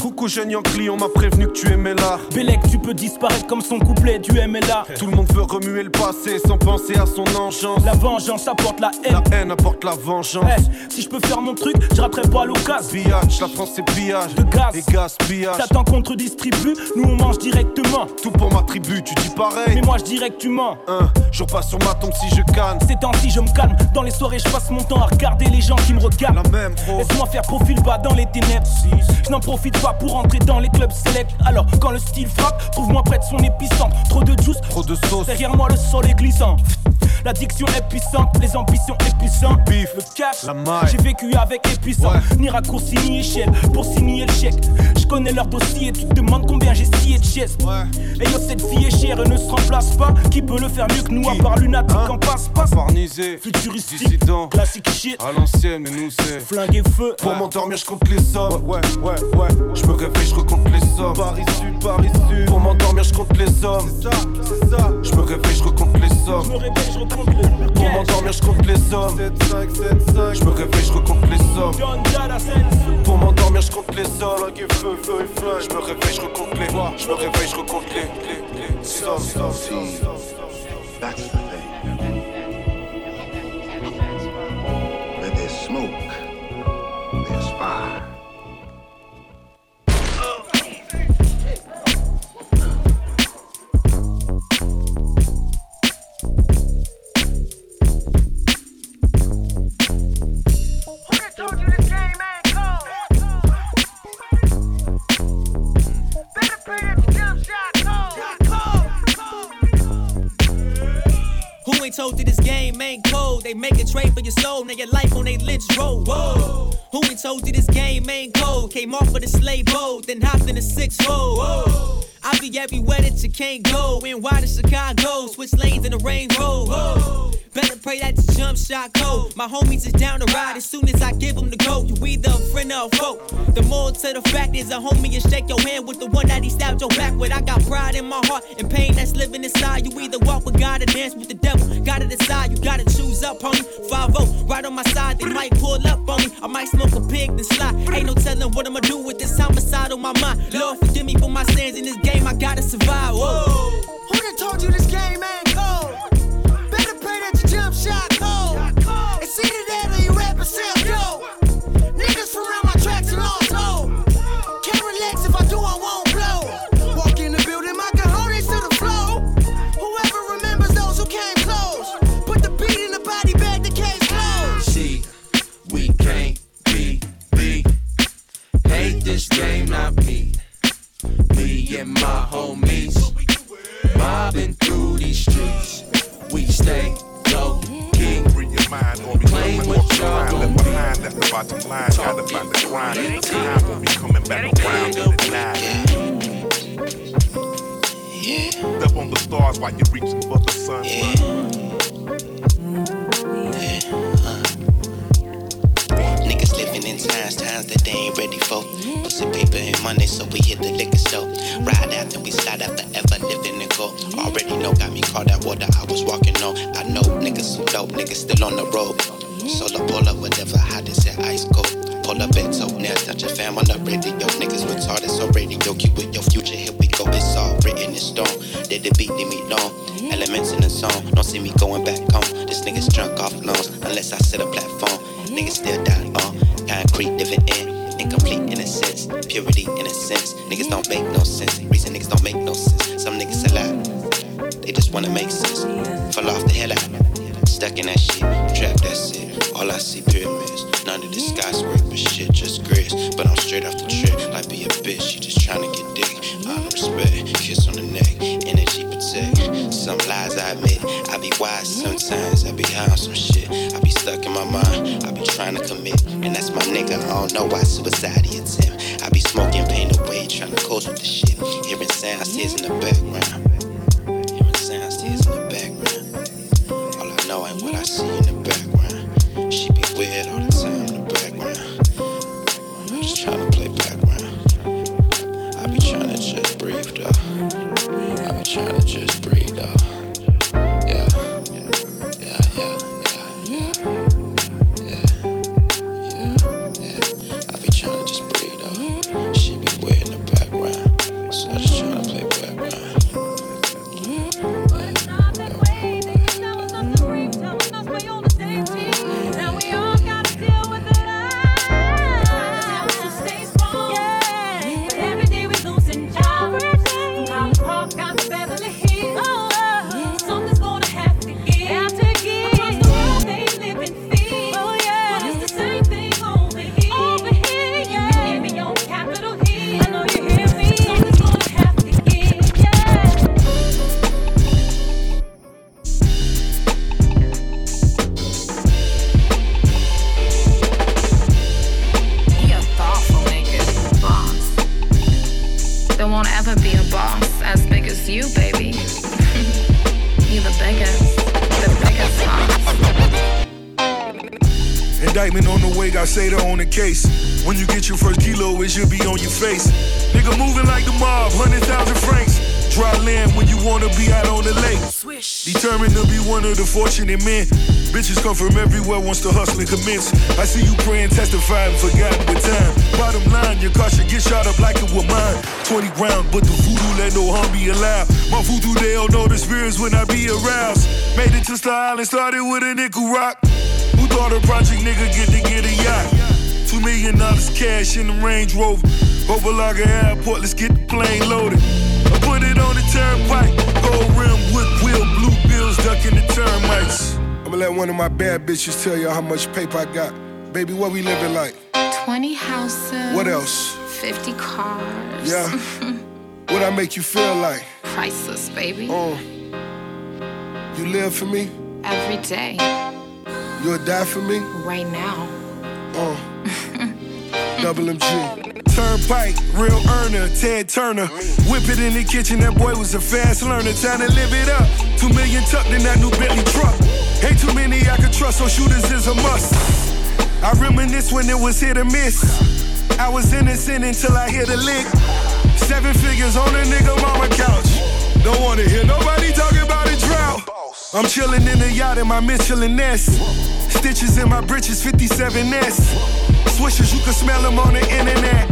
Coucou jeune Yankee, on m'a prévenu que tu aimais l'art. Bélec, tu peux disparaître comme son couplet du MLA. Tout le monde veut remuer le passé sans penser à son engeance. La vengeance apporte la haine. La haine apporte la vengeance. Eh, si je peux faire mon truc, je raterai pas l'occasion. Pillage, la France c'est pillage. De gaz. Et gaspillage. T'attends qu'on te redistribue, nous on mange directement. Tout pour ma tribu, tu dis pareil. Mais moi je dirais que tu mens. Un jour pas sur ma tombe si je canne. Ces temps-ci je me calme. Dans les soirées, je passe mon temps à regarder les gens qui me regardent. La même. Laisse-moi faire profil bas dans les ténèbres. Je n'en profite pas pour entrer dans les clubs select. Alors, quand le style frappe, trouve-moi près de son épicentre. Trop de juice, Trop de sauce. derrière moi le sol est glissant. L'addiction est puissante, les ambitions épuisantes. Beef, le cash, la maille. j'ai vécu avec épuisant. Ouais. Ni raccourci ni échelle pour signer le chèque. Je connais leur dossier, tu te demandes combien j'ai scié de chaises. Et yo, cette fille est chère et ne se remplace pas. Qui peut le faire mieux que nous à part lunatique Hein en passe-passe? Farnisé, Futuristique, dissident. classique shit, À l'ancienne, mais nous c'est. flingue et feu. Pour m'endormir, je compte les sommes. Ouais, ouais, ouais. Je me réveille, je recompte les sommes. Paris Sud, Paris Sud. Pour m'endormir, je compte les sommes. C'est ça, c'est ça. Je me réveille, je recompte les Je sommes. me réveille, je recompte Pour m'endormir, je compte les sommes. 7, 5, 7, 5. Je me réveille, je recompte les sommes. Pour m'endormir, je compte les sommes. Feu, feu et flingue. Je me réveille, je recompte les. Je me réveille, je recompte les, les, les sommes. sommes, sommes, told you this game ain't cold? They make a trade for your soul, now your life on they lynch road. Whoa. Who ain't told you this game ain't cold? Came off of the slave boat, then hopped in the six fold. Whoa. I be everywhere that you can't go. In wide to Chicago, switch lanes in the range road. Better pray that the jump shot cold. My homies is down to ride as soon as I give them the go. You either a friend or a foe. The more to the fact is a homie and shake your hand with the one that he stabbed your back with. I got pride in my heart and pain that's living inside. You either walk with God or dance with the devil. Gotta decide, you gotta choose up, homie. 5 right on my side, they might pull up on me. I might smoke a pig, then slide. Ain't no telling what I'ma do with this homicide on my mind. Lord, forgive me for my sins in this game, I gotta survive. Whoa. Who done told you this game ain't cold? Better pray that your jump shot cold. It's either that or you rap and sell. Niggas from around my tracks and lost hope. Can't relax if I do, I won't blow. Walk in the building, my cojones to the flow. Whoever remembers those who came close. Put the beat in the body bag, the case closed. See, we can't be me. Hate this game, not me. Me and my homies mobbing through these streets. We stay low key. Free your mind, or be Playing coming with off the line, left behind, left the bottom line, gotta find the grind. Time won't be coming back around in the night. Step on the stars while you're reaching for the sun. Times, times that they ain't ready for. Pussy paper and money, so we hit the liquor store. Ride out, then we slide out the ever living and go. Already know, got me caught that water I was walking on. I know niggas some dope, niggas still on the road. Solo pull up, whatever, hot as that ice cold. Pull up and so now touch your fam on the radio. Niggas retarded, so radio keep with your future. Here we go, it's all written in stone. Did the beat, leave me long. Elements in the song, don't see me going back home. This nigga's drunk off loans, unless I set a platform. Niggas still die on concrete, living in incomplete innocence, purity innocence. Niggas don't make no sense. Reason niggas don't make no sense. Some niggas alive, they just wanna make sense. Fall off the hell out, stuck in that shit, trap that's it. All I see pyramids, none of this skyscraper shit, just grace. But I'm straight off the trip, like be a bitch, she just tryna get dick. Some lies I admit, I be wise sometimes, I be high on some shit. I be stuck in my mind, I be trying to commit. And that's my nigga, I don't know why suicide him. I be smoking pain away, trying to cope with the shit. Hearing sounds, tears in the background. Hearing sounds, tears in the background. All I know ain't what I see in the background. She be weird all the time in the background. I'm just trying to play background. I be trying to just breathe though. I be trying to just breathe case. When you get your first kilo, it should be on your face. Nigga moving like the mob, 100,000 francs. Dry land when you wanna be out on the lake. Swish. Determined to be one of the fortunate men. Bitches come from everywhere, to hustle and commence. I see you praying, testifying, forgotten with time. Bottom line, your car should get shot up like it was mine. 20 round, but the voodoo let no harm be allowed. My voodoo, they don't know the spirits when I be aroused. Made it to Star Island, started with a nickel rock. Who thought a project nigga get to get a yacht? Two million dollars cash in the Range Rover. Opa-locka Airport, let's get the plane loaded. I put it on the turnpike. Gold rim, wood wheel, blue bills, ducking the termites. I'ma let one of my bad bitches tell y'all how much paper I got. Baby, what we living like? 20 houses. What else? 50 cars. Yeah. What I make you feel like? Priceless, baby. Uh, you live for me? Every day. You'll die for me? Right now. Uh, double MG. Turnpike, real earner, Ted Turner. Whip it in the kitchen, that boy was a fast learner. Time to live it up. Two million tucked in that new Bentley truck. Ain't too many I can trust, so shooters is a must. I reminisce when it was hit or miss. I was innocent until I hit a lick. Seven figures on a nigga mama couch. Don't wanna hear nobody drought. I'm chilling in the yacht in my Michelin S. Stitches in my britches, 57S. Swishers, you can smell them on the internet.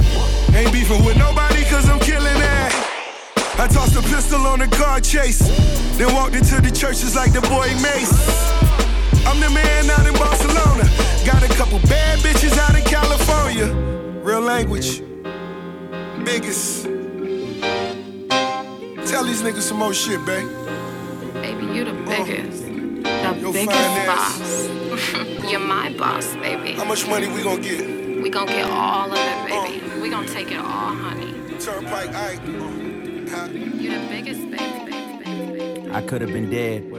Ain't beefing with nobody cause I'm killing that. I tossed a pistol on a car chase. Then walked into the churches like the boy Mace. I'm the man out in Barcelona. Got a couple bad bitches out in California. Real language. Biggest. Tell these niggas some more shit, babe. Baby, you the oh. biggest. The biggest boss. You're my boss, baby. How much money we gonna get? We gon' get all of it, baby. Oh. We gon' take it all, honey. Turnpike, aight. You the biggest, baby. I could have been dead.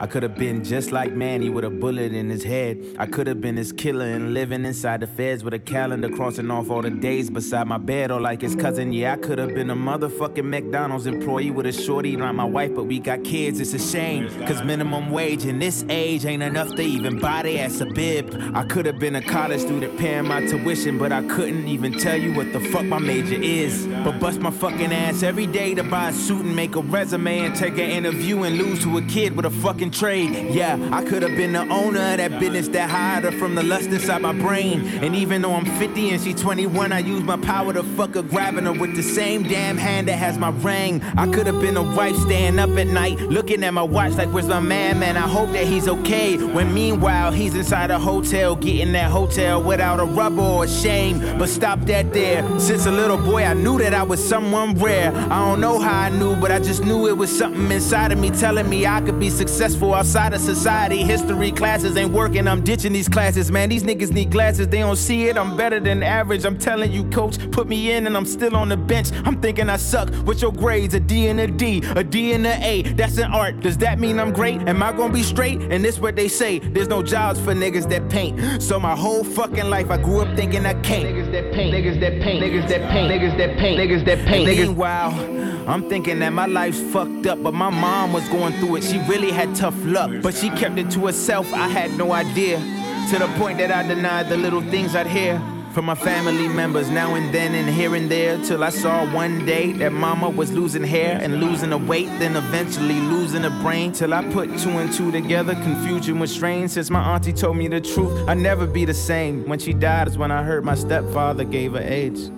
I could have been just like Manny with a bullet in his head. I could have been his killer and living inside the feds with a calendar crossing off all the days beside my bed, or like his cousin. Yeah, I could have been a motherfucking McDonald's employee with a shorty like my wife, but we got kids. It's a shame, cause minimum wage in this age ain't enough to even buy their ass a bib. I could have been a college student paying my tuition, but I couldn't even tell you what the fuck my major is. But bust my fucking ass every day to buy a suit and make a resume and take an interview and lose to a kid with a fucking trade. Yeah, I could have been the owner of that business that hired her from the lust inside my brain. And even though I'm 50 and she 21, I use my power to fuck her, grabbing her with the same damn hand that has my ring. I could have been a wife staying up at night, looking at my watch like, where's my man, man? I hope that he's okay. When meanwhile, he's inside a hotel, getting that hotel without a rubber or a shame. But stop that there. Since a little boy, I knew that I was someone rare. I don't know how I knew, but I just knew it was something inside of me telling me I could be successful outside of society. History classes ain't working, I'm ditching these classes, man. These niggas need glasses, they don't see it. I'm better than average. I'm telling you, coach, put me in and I'm still on the bench. I'm thinking I suck with your grades, a D and a D, a D and a A. That's an art. Does that mean I'm great? Am I gonna be straight? And this what they say. There's no jobs for niggas that paint. So my whole fucking life I grew up thinking I can't. Niggas that paint, niggas that paint, niggas that paint, niggas that paint, niggas that paint. Meanwhile, I'm thinking that my life's fucked up, but my mom was going through it. She really had tough luck, but she kept it to herself. I had no idea. To the point that I denied the little things I'd hear from my family members now and then and here and there till I saw one day that mama was losing hair and losing a weight, then eventually losing a brain. Till I put two and two together, confusion was strange. Since my auntie told me the truth, I'd never be the same. When she died is when I heard my stepfather gave her AIDS.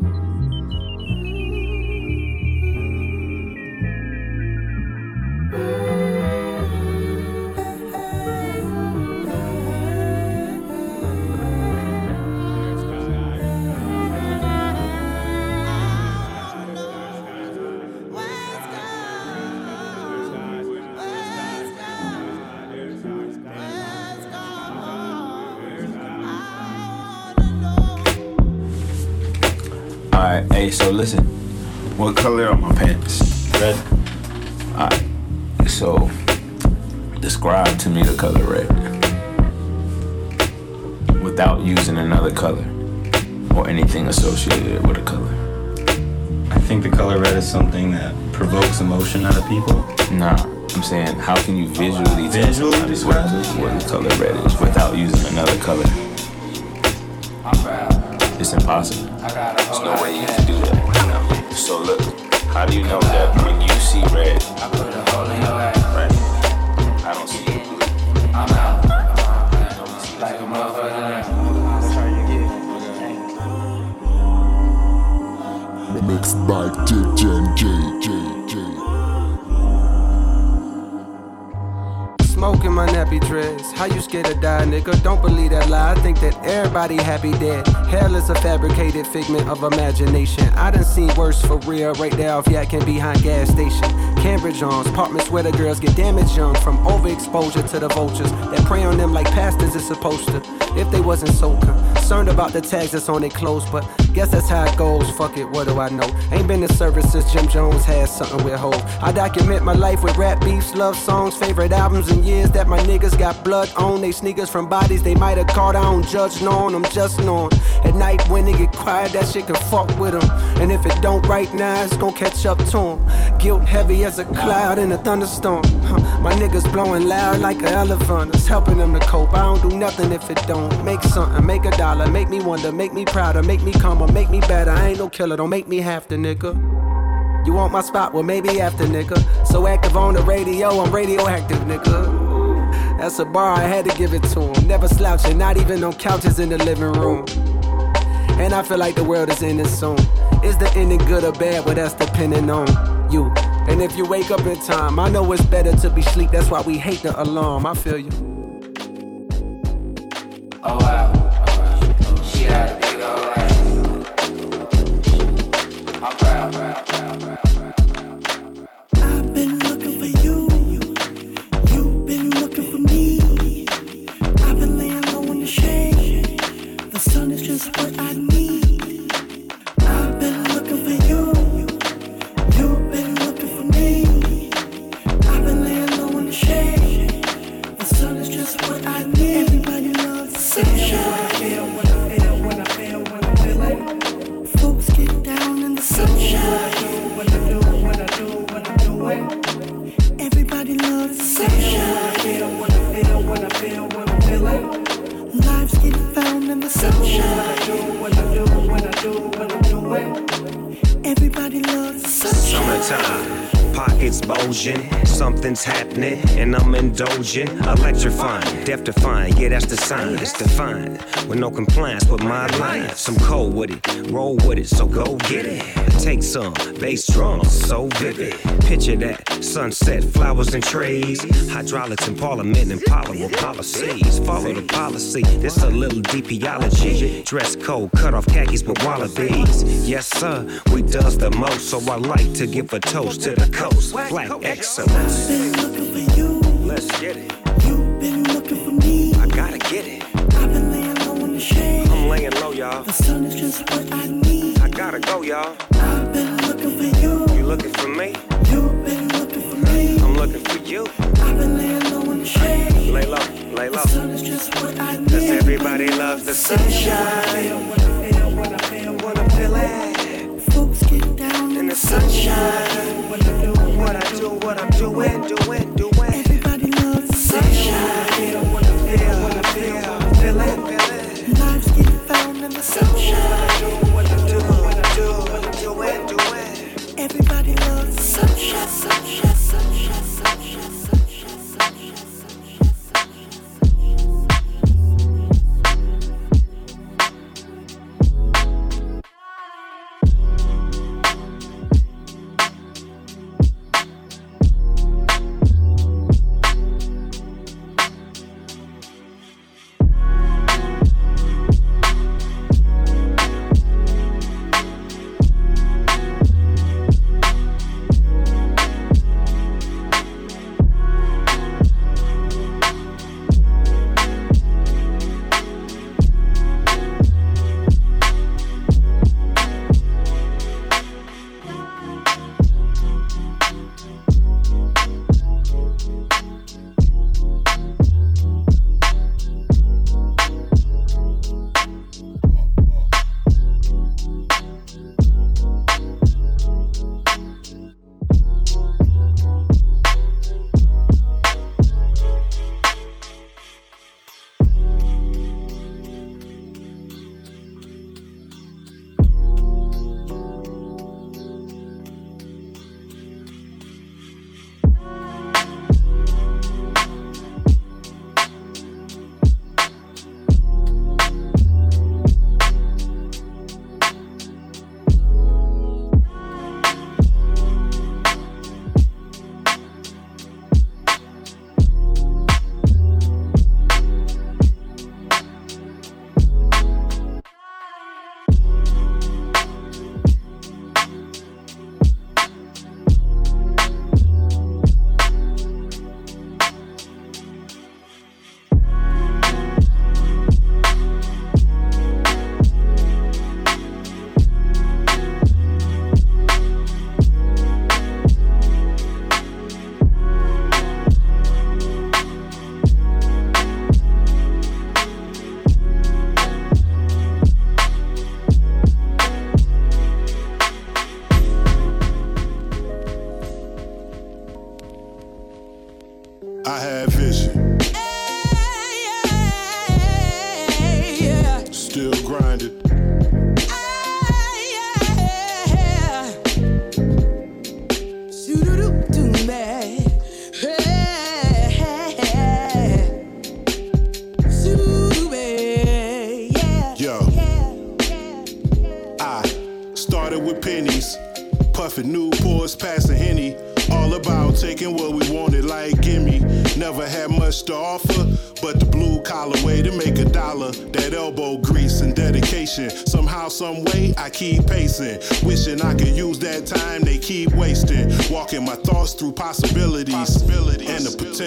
Yakking behind gas station. Cambridge arms, apartments where the girls get damaged young from overexposure to the vultures that prey on them like pastors is supposed to. If they wasn't so concerned about the tags that's on their clothes, but guess that's how it goes. Fuck it, what do I know? Ain't been to service since Jim Jones had something with hope. I document my life with rap beefs, love songs, favorite albums, and years that my niggas got blood on. They sneakers from bodies they might have caught. I don't judge none, I'm just known. At night when they get quiet, that shit can fuck with them. And if it don't right now, it's gon' catch up to 'em. Guilt heavy as a cloud in a thunderstorm. My niggas blowing loud like an elephant. It's helping them to cope. I don't do nothing if it don't. Make something, make a dollar, make me wonder, make me prouder, make me calmer, make me better. I ain't no killer, don't make me have to, nigga. You want my spot? Well, maybe after, nigga. So active on the radio, I'm radioactive, nigga. That's a bar, I had to give it to him. Never slouching, not even on couches in the living room. And I feel like the world is ending soon. Is the ending good or bad? Well, that's depending on you. And if you wake up in time, I know it's better to be sleep. That's why we hate the alarm. I feel you. With no compliance with my life, some cold with it, roll with it, so go get it. Take some bass drums, so vivid. Picture that sunset, flowers and trees, hydraulics in parliament, and power policies. Follow the policy, this a little DPology. Dress code, cut off khakis with wallabies. Yes, sir, we does the most, so I like to give a toast to the coast. Black excellence. Been looking for you. Let's get it. Y'all. The sun is just what I need. I gotta go, y'all. I've been looking for you. You looking for me? You've been looking for me. I'm looking for you. I've been laying low in the shade. Lay low, lay low. The sun is just what I need. Cause everybody loves the sunshine. Wanna feel it Folks get down in the sunshine. What I do, What I do, what I'm doing, doing, doing. Sunshine.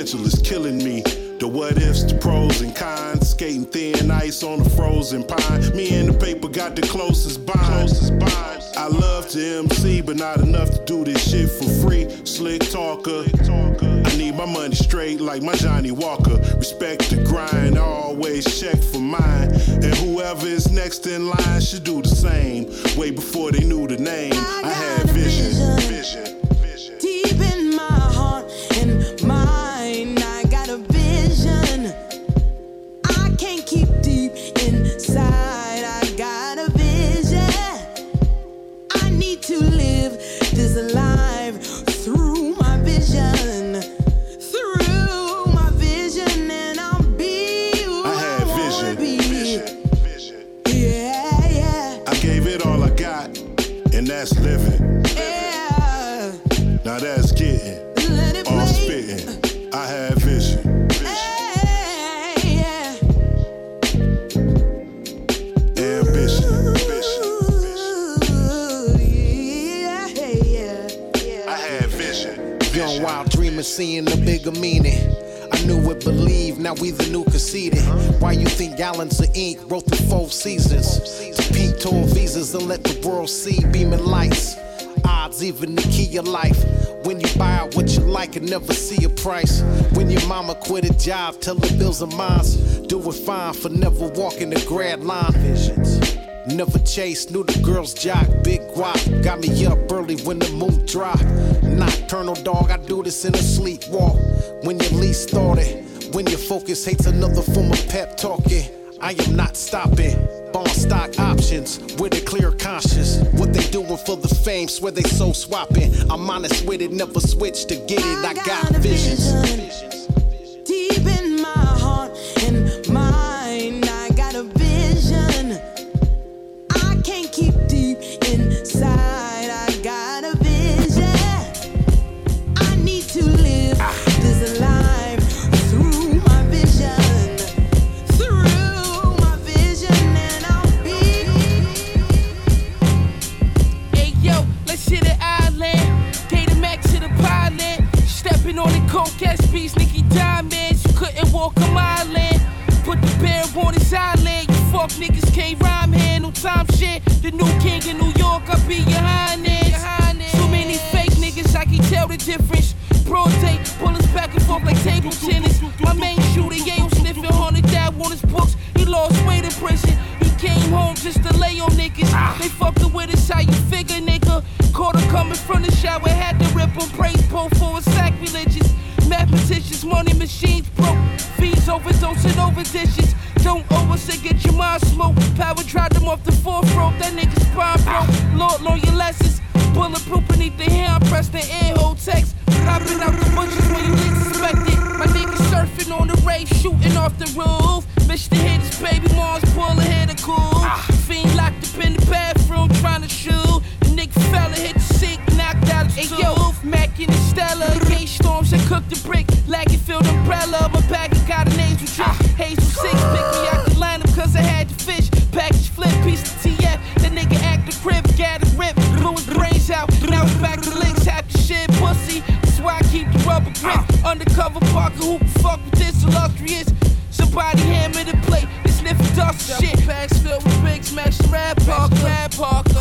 Potential is killing me. The what ifs, the pros and cons. Skating thin ice on the frozen pine. Me and the paper got the closest bond. I love to MC, but not enough to do this shit for free. Slick talker. I need my money straight like my Johnny When you buy what you like and never see a price. When your mama quit a job, tell the bills are mine. Do it fine for never walking the grad line. Visions. Never chased, knew the girls jock, big guap. Got me up early when the moon drop. Nocturnal dog, I do this in a sleepwalk. When you least thought it, when your focus hates another form of pep talking. I am not stopping. Bond stock options with a clear conscience. What they doing for the fame, swear they so swapping. I'm honest with it, never switch to get it. I got visions. Walk a mile in. Put the bear on his island. You fuck niggas can't rhyme here, no time shit. The new king in New York, I be your highness. So many fake niggas, I can tell the difference. Broad day, bullets back and forth like table tennis. My main shooter, Yale sniffing, hundred dad on his books. He lost weight in prison. He came home just to lay on niggas. They fucking with us, how you figure, nigga? Caught her coming from the shower, had to rip him. Praise Poe for a sacrilegious. Mathematicians, money machines broke. Fees overdosing over dishes. Don't owe get your mind smoked. Power drive them off the forefront. That nigga spine broke. Lord, learn your lessons. Bulletproof beneath the hair, I press the air hole text. Hopping out the bushes when you least expect it. My nigga surfing on the rave, shooting off the roof. Mr. Hit his baby mom's pull ahead of cool. Fiend locked up in the bathroom trying to shoot. The nigga fella hit the sink, knocked out his hey, yo, Mac and Stella. Gay storms and cooked the brick. Lagerfeld umbrella. My got a nasal drip. Hazel six, pick me out the lineup cause I had to fish. Package flip, piece of TF. The nigga act the crib, got a rip. Blew his brains out. Now it's back to links, half the shit pussy. That's why I keep the rubber grip. Undercover Parker, who can fuck with this illustrious? Somebody hammer the plate. This sniffing dust shit. Packs filled with big smash rap park, Rap Parker.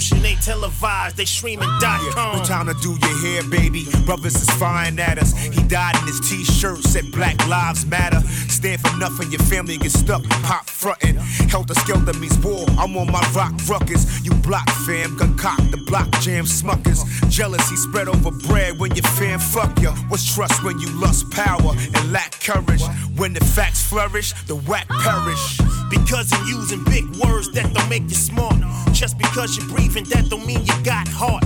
Revolution ain't televised. They streaming dot com. No time to do your hair, baby. Brothers is firing at us. He died in his t-shirt, said Black Lives Matter. Stand for nothing, your family get stuck. Pop frontin'. Helter Skelter means war. I'm on my rock ruckus. You block fam, concoct the block jam smuckers. Jealousy spread over bread when your fam fuck ya. What's trust when you lust power and lack courage? When the facts flourish, the whack perish. Because you're using big words that don't make you smart. Just because you're breathing, that don't mean you got heart.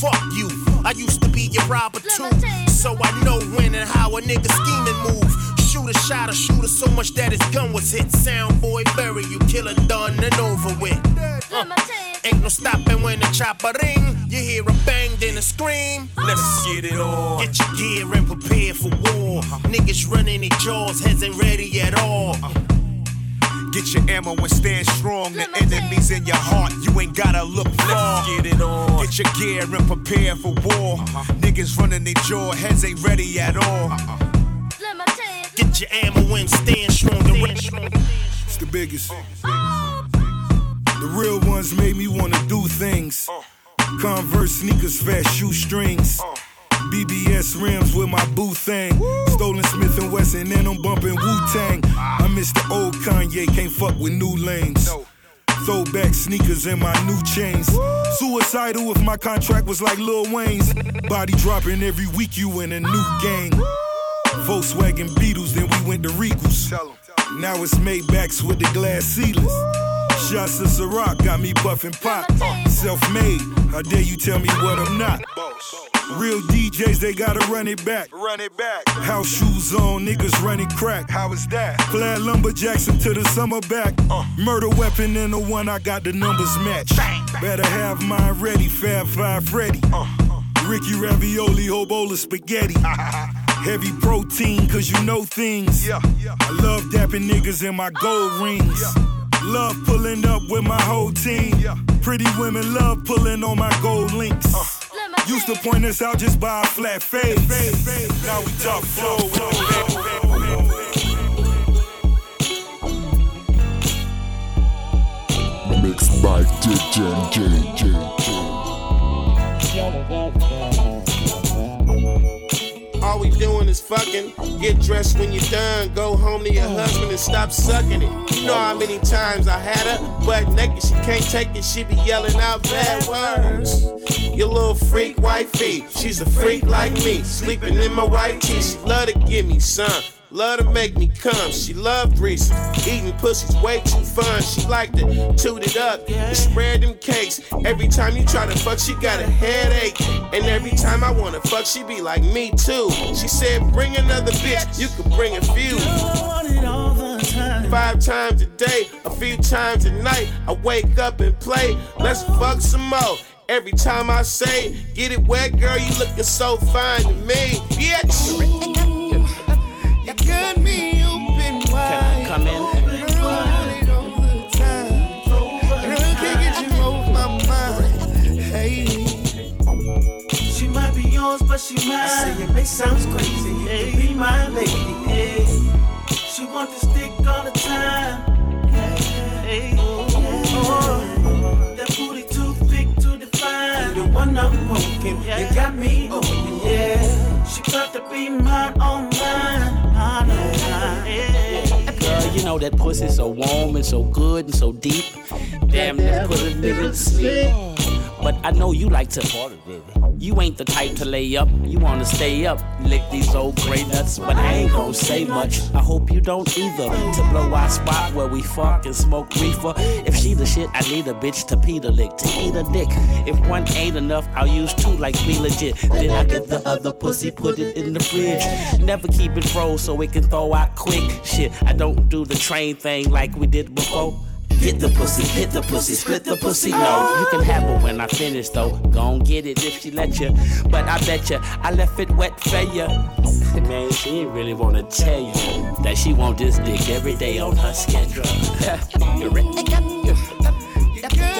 Fuck you. I used to be your robber too. So I know when and how a nigga scheming move. Shoot a shot or shoot her so much that his gun was hit. Sound boy, bury you, killer done and over with. Uh, ain't no stopping when the chopper ring. You hear a bang, then a scream. Let's get it on. Get your gear and prepare for war. Niggas running their jaws, heads ain't ready at all. Get your ammo and stand strong. The enemies in your heart, you ain't gotta look far. Let's get it on. Get your gear and prepare for war. Uh-huh. Niggas running their jaw, heads ain't ready at all. Get your ammo and stand strong. The re- It's the biggest. The real ones made me wanna do things. Converse sneakers, fast shoestrings. Uh. BBS rims with my boo thing. Stolen Smith and Wesson, and I'm bumping Wu Tang. I miss the old Kanye, can't fuck with new lanes. Throwback sneakers and my new chains. Suicidal if my contract was like Lil Wayne's. Body dropping every week, you in a new gang. Volkswagen Beetles, then we went to Regals. Now it's Maybachs with the glass ceilings. Shots of Ciroc got me puffing pot. Self made, how dare you tell me what I'm not? Real DJs, they gotta run it back. Run it back. House shoes on, niggas running crack. How is that? Flat lumberjacks until the summer back. Uh. Murder weapon in the one I got the numbers match. Better have mine ready, Fab Five Freddy. Uh, uh. Ricky Ravioli, whole bowl of spaghetti. Heavy protein, cause you know things. Yeah. I love dapping niggas in my gold rings. Love pulling up with my whole team. Pretty women love pulling on my gold links. Used to point us out just by a flat face. Now we talk flow. Mixed by DJ JJ. Doing is fucking. Get dressed when you're done. Go home to your husband and stop sucking it. You know how many times I had her butt naked. She can't take it. She be yelling out bad words. Your little freak wifey. She's a freak like me. Sleeping in my white tee. She love to give me some. Love to make me come. She love greasing. Eating pussy's way too fun. She like to toot it up and spread them cakes. Every time you try to fuck, she got a headache. And every time I wanna fuck, she be like, me too. She said, bring another bitch. You can bring a few. Five times a day, a few times a night. I wake up and play. Let's fuck some more. Every time I say, get it wet, girl, you looking so fine to me. Bitch. You got me open wide. Come in. She might be yours, but she mine. I say it may sounds crazy. Hey, be my lady. Hey. She want to stick all the time. Hey, oh, oh, that booty too thick to define. The one I'm walking, you got me open, yeah. She got to be mine on mine, mine on mine. You know that pussy so warm and so good and so deep. Damn, that put a nigga to sleep. But I know you like to You ain't the type to lay up. You wanna stay up, lick these old gray nuts. But I ain't gonna say much. I hope you don't either. To blow our spot where we fuck and smoke reefer. If she the shit, I need a bitch to pee the lick, to eat a dick. If one ain't enough, I'll use two like me legit. Then I get the other pussy, put it in the fridge. Never keep it froze so it can thaw out quick. Shit, I don't do the train thing like we did before. Hit the pussy, hit the pussy, split the pussy. No, you can have her when I finish though. Gon' get it if she let you. But I bet you, I left it wet for ya. Man, she ain't really wanna tell you that she want this dick every day on her schedule.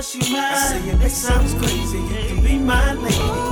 but she mine. I say it sounds crazy. You can be my lady.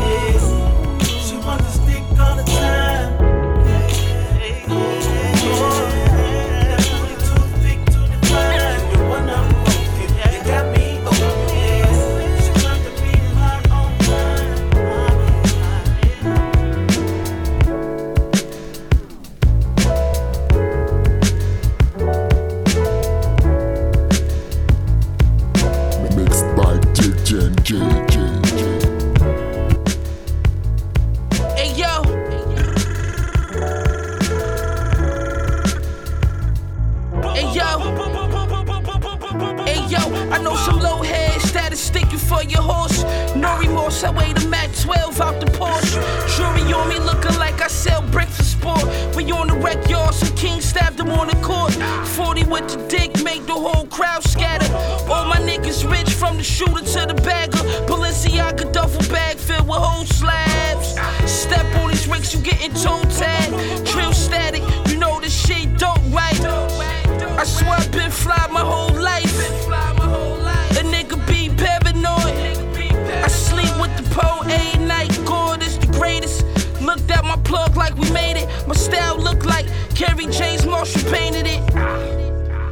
No I weigh the Mac 12 out the Porsche. Jury on me looking like I sell bricks for sport. We on the wreck yard, some king stabbed him on the court. 40 with the dick, make the whole crowd scatter. All my niggas rich from the shooter to the bagger. Balenciaga duffel bag filled with whole slabs. Step on these ricks, you getting toe tag. Trill static, you know this shit don't right. I swear I've been fly my whole life. Pole a night. God is the greatest. Looked at my plug like we made it. My style look like Kerry James Marshall painted it.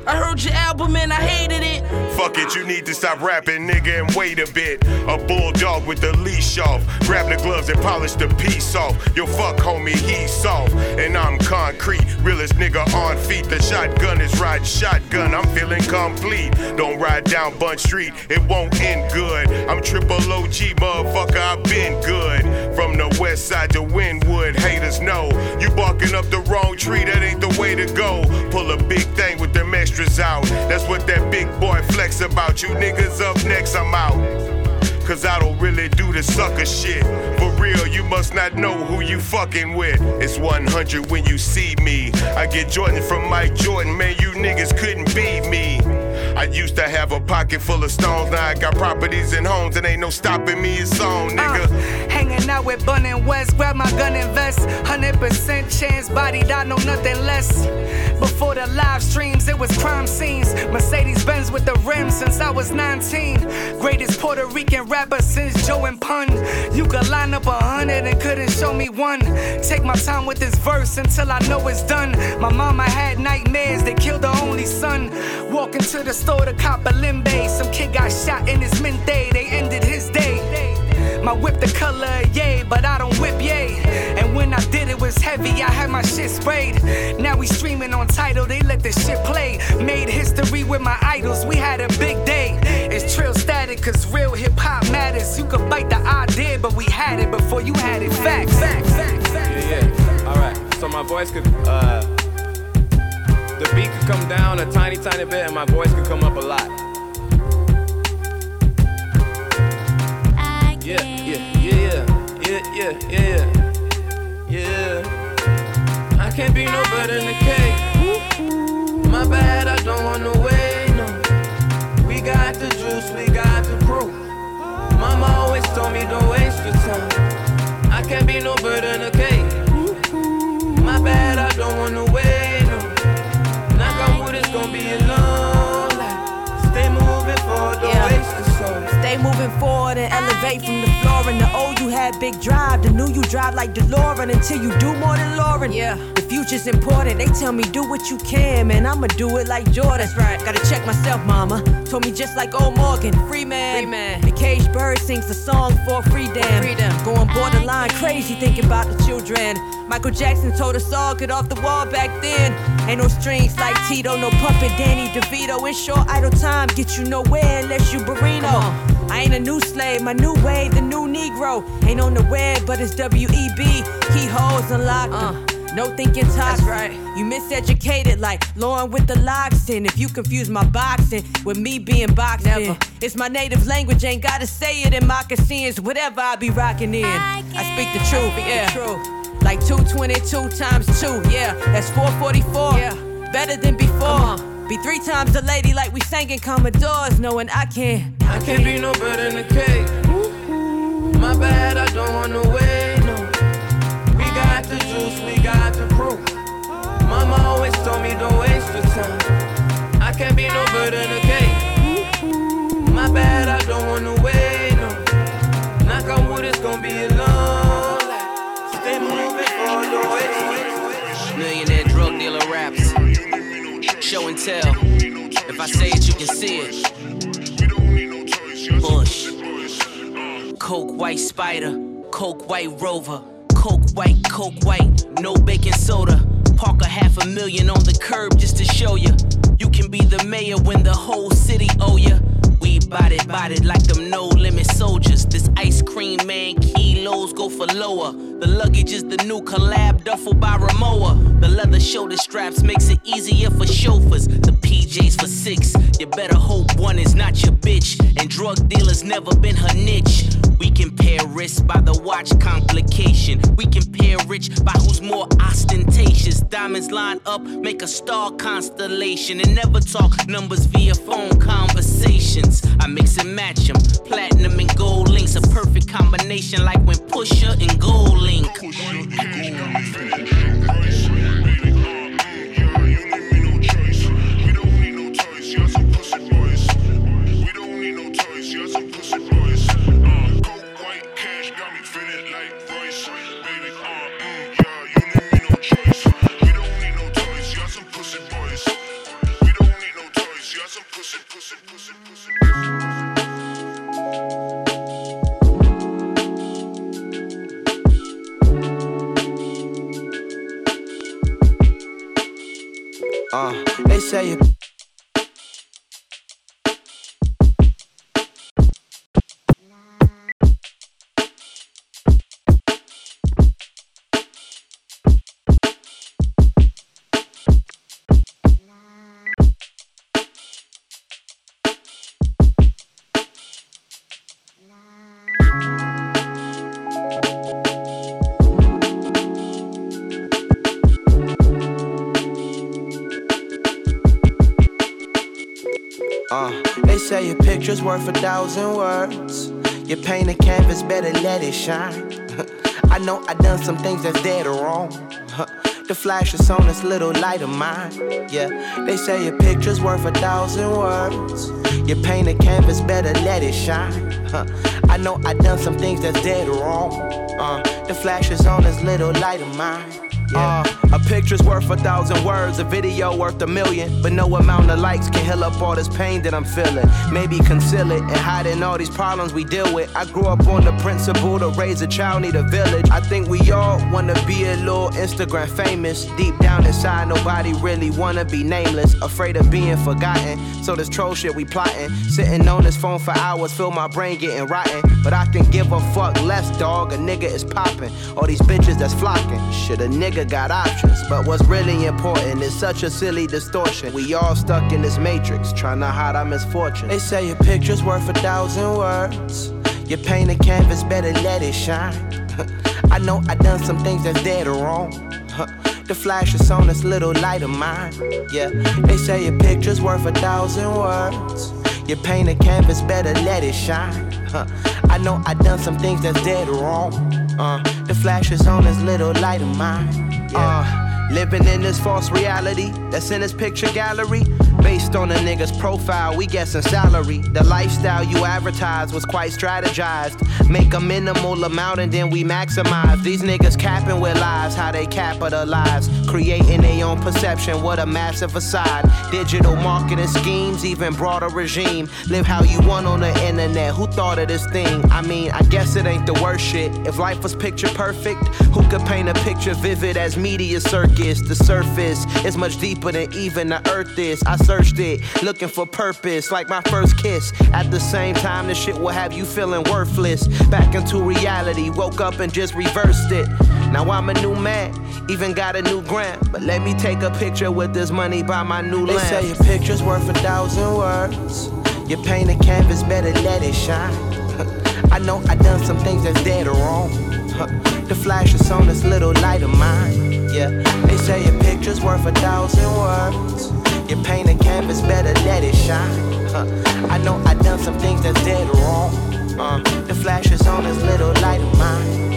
I heard your album and I hated it. Fuck it, you need to stop rapping, nigga, and wait a bit. A bulldog with the leash off. Grab the gloves and polish the piece off. Yo, fuck, homie, he's soft. And I'm concrete. Realest nigga on feet. The shotgun is riding shotgun. I'm feeling complete. Don't ride down Bun Street, it won't end good. I'm triple OG, motherfucker, I've been good. From the west side to Wynwood, haters know. You barking up the wrong tree, that ain't the way to go. Out. That's what that big boy flex about. You niggas up next, I'm out. Cause I don't really do the sucker shit. For real, you must not know who you fucking with. It's 100 when you see me. I get Jordan from Mike Jordan, man, you niggas couldn't beat me. I used to have a pocket full of stones, now I got properties and homes, and ain't no stopping me, it's on, uh, nigga. Hanging out with Bun and West, grab my gun and vest. 100% chance bodied, I know nothing less. Before the live streams, it was crime scenes. Mercedes Benz with the rims since I was 19. Greatest Puerto Rican rapper since Joe and Pun. You could line up a hundred and couldn't show me one. Take my time with this verse until I know it's done. My mama had nightmares, they killed her only son. Walking to the store to cop a limbe. Some kid got shot in his mint day, they ended his day. My whip the color yay, but I don't whip yay. And when I did it was heavy, I had my shit sprayed. Now we streaming on Tidal, they let the shit play. Made history with my idols, we had a big day. It's trill static, cause real hip hop matters. You could bite the idea, but we had it before you had it. Facts, facts, facts. Yeah, yeah. All right. So my voice could, uh, the beat could come down a tiny, tiny bit, and my voice could come up a lot. Yeah, yeah, yeah, yeah, yeah, yeah, yeah. I can't be no better than the cake. My bad, I don't want no way, no. We got the juice, we got the crew. Mama always told me don't waste your time. I can't be no better than a cake. My bad, I don't want moving forward and elevate from the floor. And the old you had big drive, the new you drive like DeLorean until you do more than Lauren. Yeah, the future's important. They tell me do what you can, man. I'ma do it like Jordan. That's right. Gotta check myself, mama. Told me just like old Morgan, free man. Free man. The caged bird sings the song for freedom. Freedom. Going borderline crazy thinking about the children. Michael Jackson told us all get off the wall back then. Ain't no strings like Tito, no puppet Danny DeVito. In short, idle time get you nowhere unless you Barino. I ain't a new slave, my new wave, the new Negro. Ain't on the web, but it's WEB. Keyholes unlocked. Uh, no thinking tops. right. You miseducated like Lauren with the locks in. If you confuse my boxing with me being boxed in, it's my native language. Ain't gotta say it in moccasins. Whatever I be rocking in, I speak the truth. Yeah, like 222 times two. Yeah, that's 444. Yeah, better than before. Be three times the lady like we sang in Commodores, knowing I can't. I can't be no better than a cake. My bad, I don't want no way, no. We got the juice, we got the proof. Mama always told me don't waste your time. I can't be no better than a cake. My bad, I don't want no Show and tell. If I say it, you can see it. Bush. Coke white spider. Coke white rover. Coke white, coke white. No baking soda. Park a half a million on the curb just to show you. You can be the mayor when the whole city owe ya. Bodied, bodied like them no limit soldiers. This ice cream man kilos go for lower. The luggage is the new collab duffel by Rimowa. The leather shoulder straps makes it easier for chauffeurs. The PJs for six. You better hope one is not your bitch. And drug dealers never been her niche. We compare risk by the watch complication. We compare rich by who's more ostentatious. Diamonds line up, make a star constellation. And never talk numbers via phone conversations. I mix and match them. Platinum and gold links, a perfect combination like when Pusher and Gold Link. Uh, worth a thousand words. You paint a canvas, better let it shine. I know I done some things that's dead or wrong. The flash is on this little light of mine. Yeah, they say your picture's worth a thousand words. You paint a canvas, better let it shine. I know I done some things that's dead or wrong. Uh, the flash is on this little light of mine. Uh, a picture's worth a thousand words, a video worth a million. But no amount of likes can heal up all this pain that I'm feeling. Maybe conceal it and hide in all these problems we deal with. I grew up on the principle to raise a child need a village. I think we all wanna be a little Instagram famous. Deep down inside, nobody really wanna be nameless. Afraid of being forgotten. So this troll shit we plotting. Sitting on this phone for hours, feel my brain getting rotten. But I can give a fuck less, dog. A nigga is popping. All these bitches that's flocking. Shit, a nigga got options. But what's really important is such a silly distortion. We all stuck in this matrix, trying to hide our misfortune. They say your picture's worth a thousand words. You paint a canvas, better let it shine. I know I done some things that's dead or wrong. The flash is on this little light of mine. Yeah, they say your picture's worth a thousand words. You paint a canvas, better let it shine. Huh. I know I done some things that's dead or wrong. Uh, the flash is on this little light of mine. Uh, living in this false reality that's in this picture gallery. Based on a nigga's profile, we guessing salary. The lifestyle you advertise was quite strategized. Make a minimal amount and then we maximize. These niggas capping with lies, how they capitalize. Creating their own perception, what a massive facade. Digital marketing schemes, even broader regime. Live how you want on the internet. Who thought of this thing? I mean, I guess it ain't the worst shit. If life was picture perfect, who could paint a picture vivid as media circus? The surface is much deeper than even the earth is. I searched it, looking for purpose, like my first kiss. At the same time, this shit will have you feeling worthless. Back into reality, woke up and just reversed it. Now I'm a new man, even got a new gram. But let me take a picture with this money by my new They say your picture's worth a thousand words. You paint a canvas, better let it shine. I know I done some things that's dead or wrong. The flash is on this little light of mine. Yeah, they say your picture's worth a thousand words. You paint a canvas, better let it shine. I know I done some things that's dead wrong. Uh, the flash is on this little light of mine.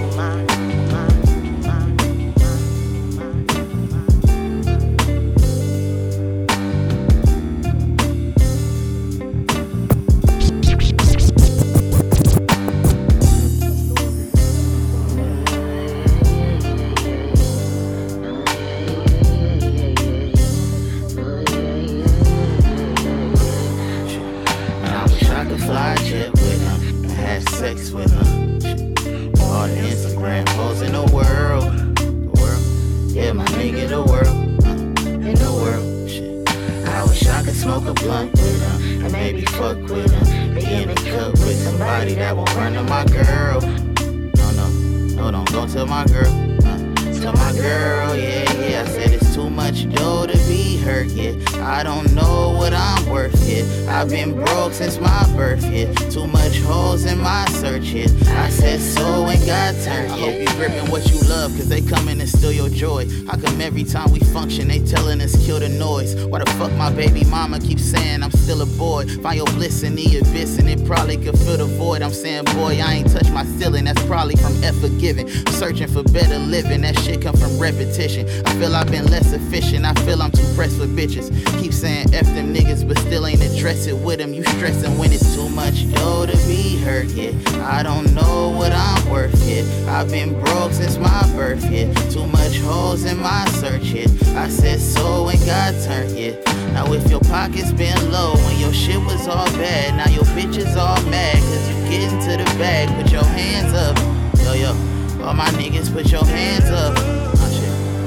Repetition. I feel I've been less efficient, I feel I'm too pressed with bitches. Keep saying F them niggas, but still ain't address it with them. You stressing when it's too much dough to be hurt yet. I don't know what I'm worth yet. I've been broke since my birth yet. Too much holes in my search yet. I said so and God turned yet. Now if your pockets been low when your shit was all bad, now your bitch is all mad cause you getting to the bag. Put your hands up, yo yo. All my niggas, put your hands up.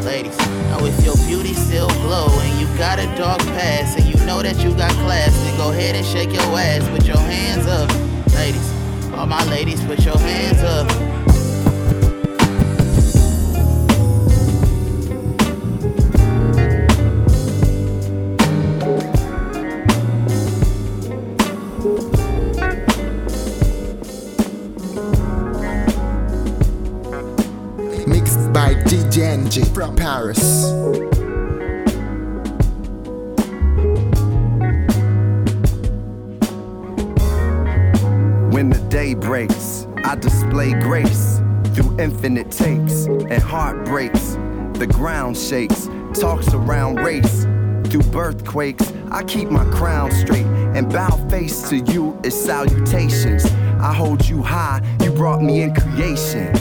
Ladies. Now if your beauty still glow and you got a dog pass and you know that you got class, then go ahead and shake your ass. Put your hands up, ladies. All my ladies, put your hands up. Enjay from Paris. When the day breaks, I display grace through infinite takes and heartbreaks. The ground shakes, talks around race. Through birthquakes, I keep my crown straight and bow face to you is salutations. I hold you high, you brought me in creation.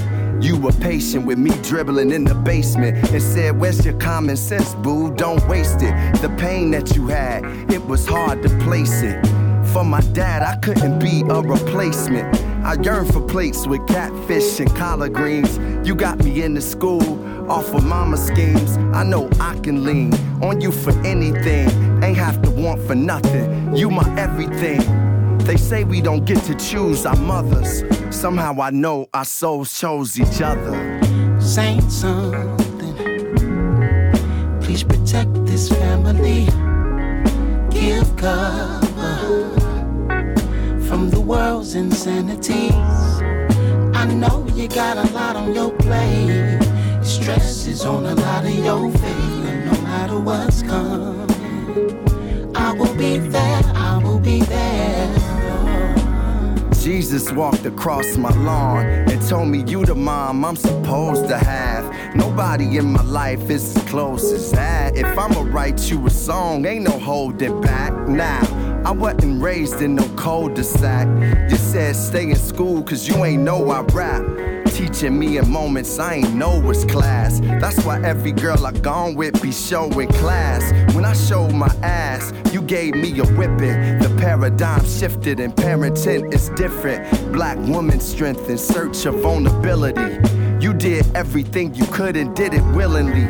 You were patient with me dribbling in the basement and said, Where's your common sense, boo? Don't waste it. The pain that you had, it was hard to place it. For my dad, I couldn't be a replacement. I yearn for plates with catfish and collard greens. You got me into school off of mama schemes. I know I can lean on you for anything. Ain't have to want for nothing. You my everything. They say we don't get to choose our mothers. Somehow I know our souls chose each other. Saying something. Please protect this family. Give cover from the world's insanities. I know you got a lot on your plate. Stress is on a lot of your. And no matter what's coming, I will be there. Jesus walked across my lawn and told me you the mom I'm supposed to have. Nobody in my life is as close as that. If I'ma write you a song, ain't no holding back now. I wasn't raised in no cul-de-sac. You said stay in school cause you ain't know I rap. Teaching me in moments I ain't know was class. That's why every girl I gone with be showing class. When I showed my ass, you gave me a whipping. The paradigm shifted and parenting is different. Black woman strength in search of vulnerability. You did everything you could and did it willingly.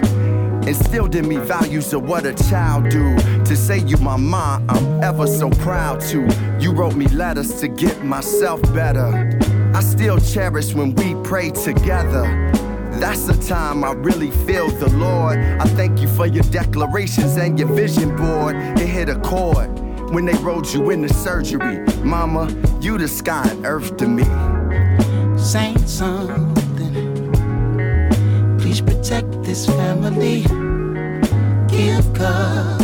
Instilled in me values of what a child do. To say you my mom, I'm ever so proud to. You wrote me letters to get myself better. I still cherish when we pray together. That's the time I really feel the Lord. I thank you for your declarations and your vision board. It hit a chord when they rolled you into surgery. Mama, you the sky and earth to me. Saying something. Please protect this family. Give cover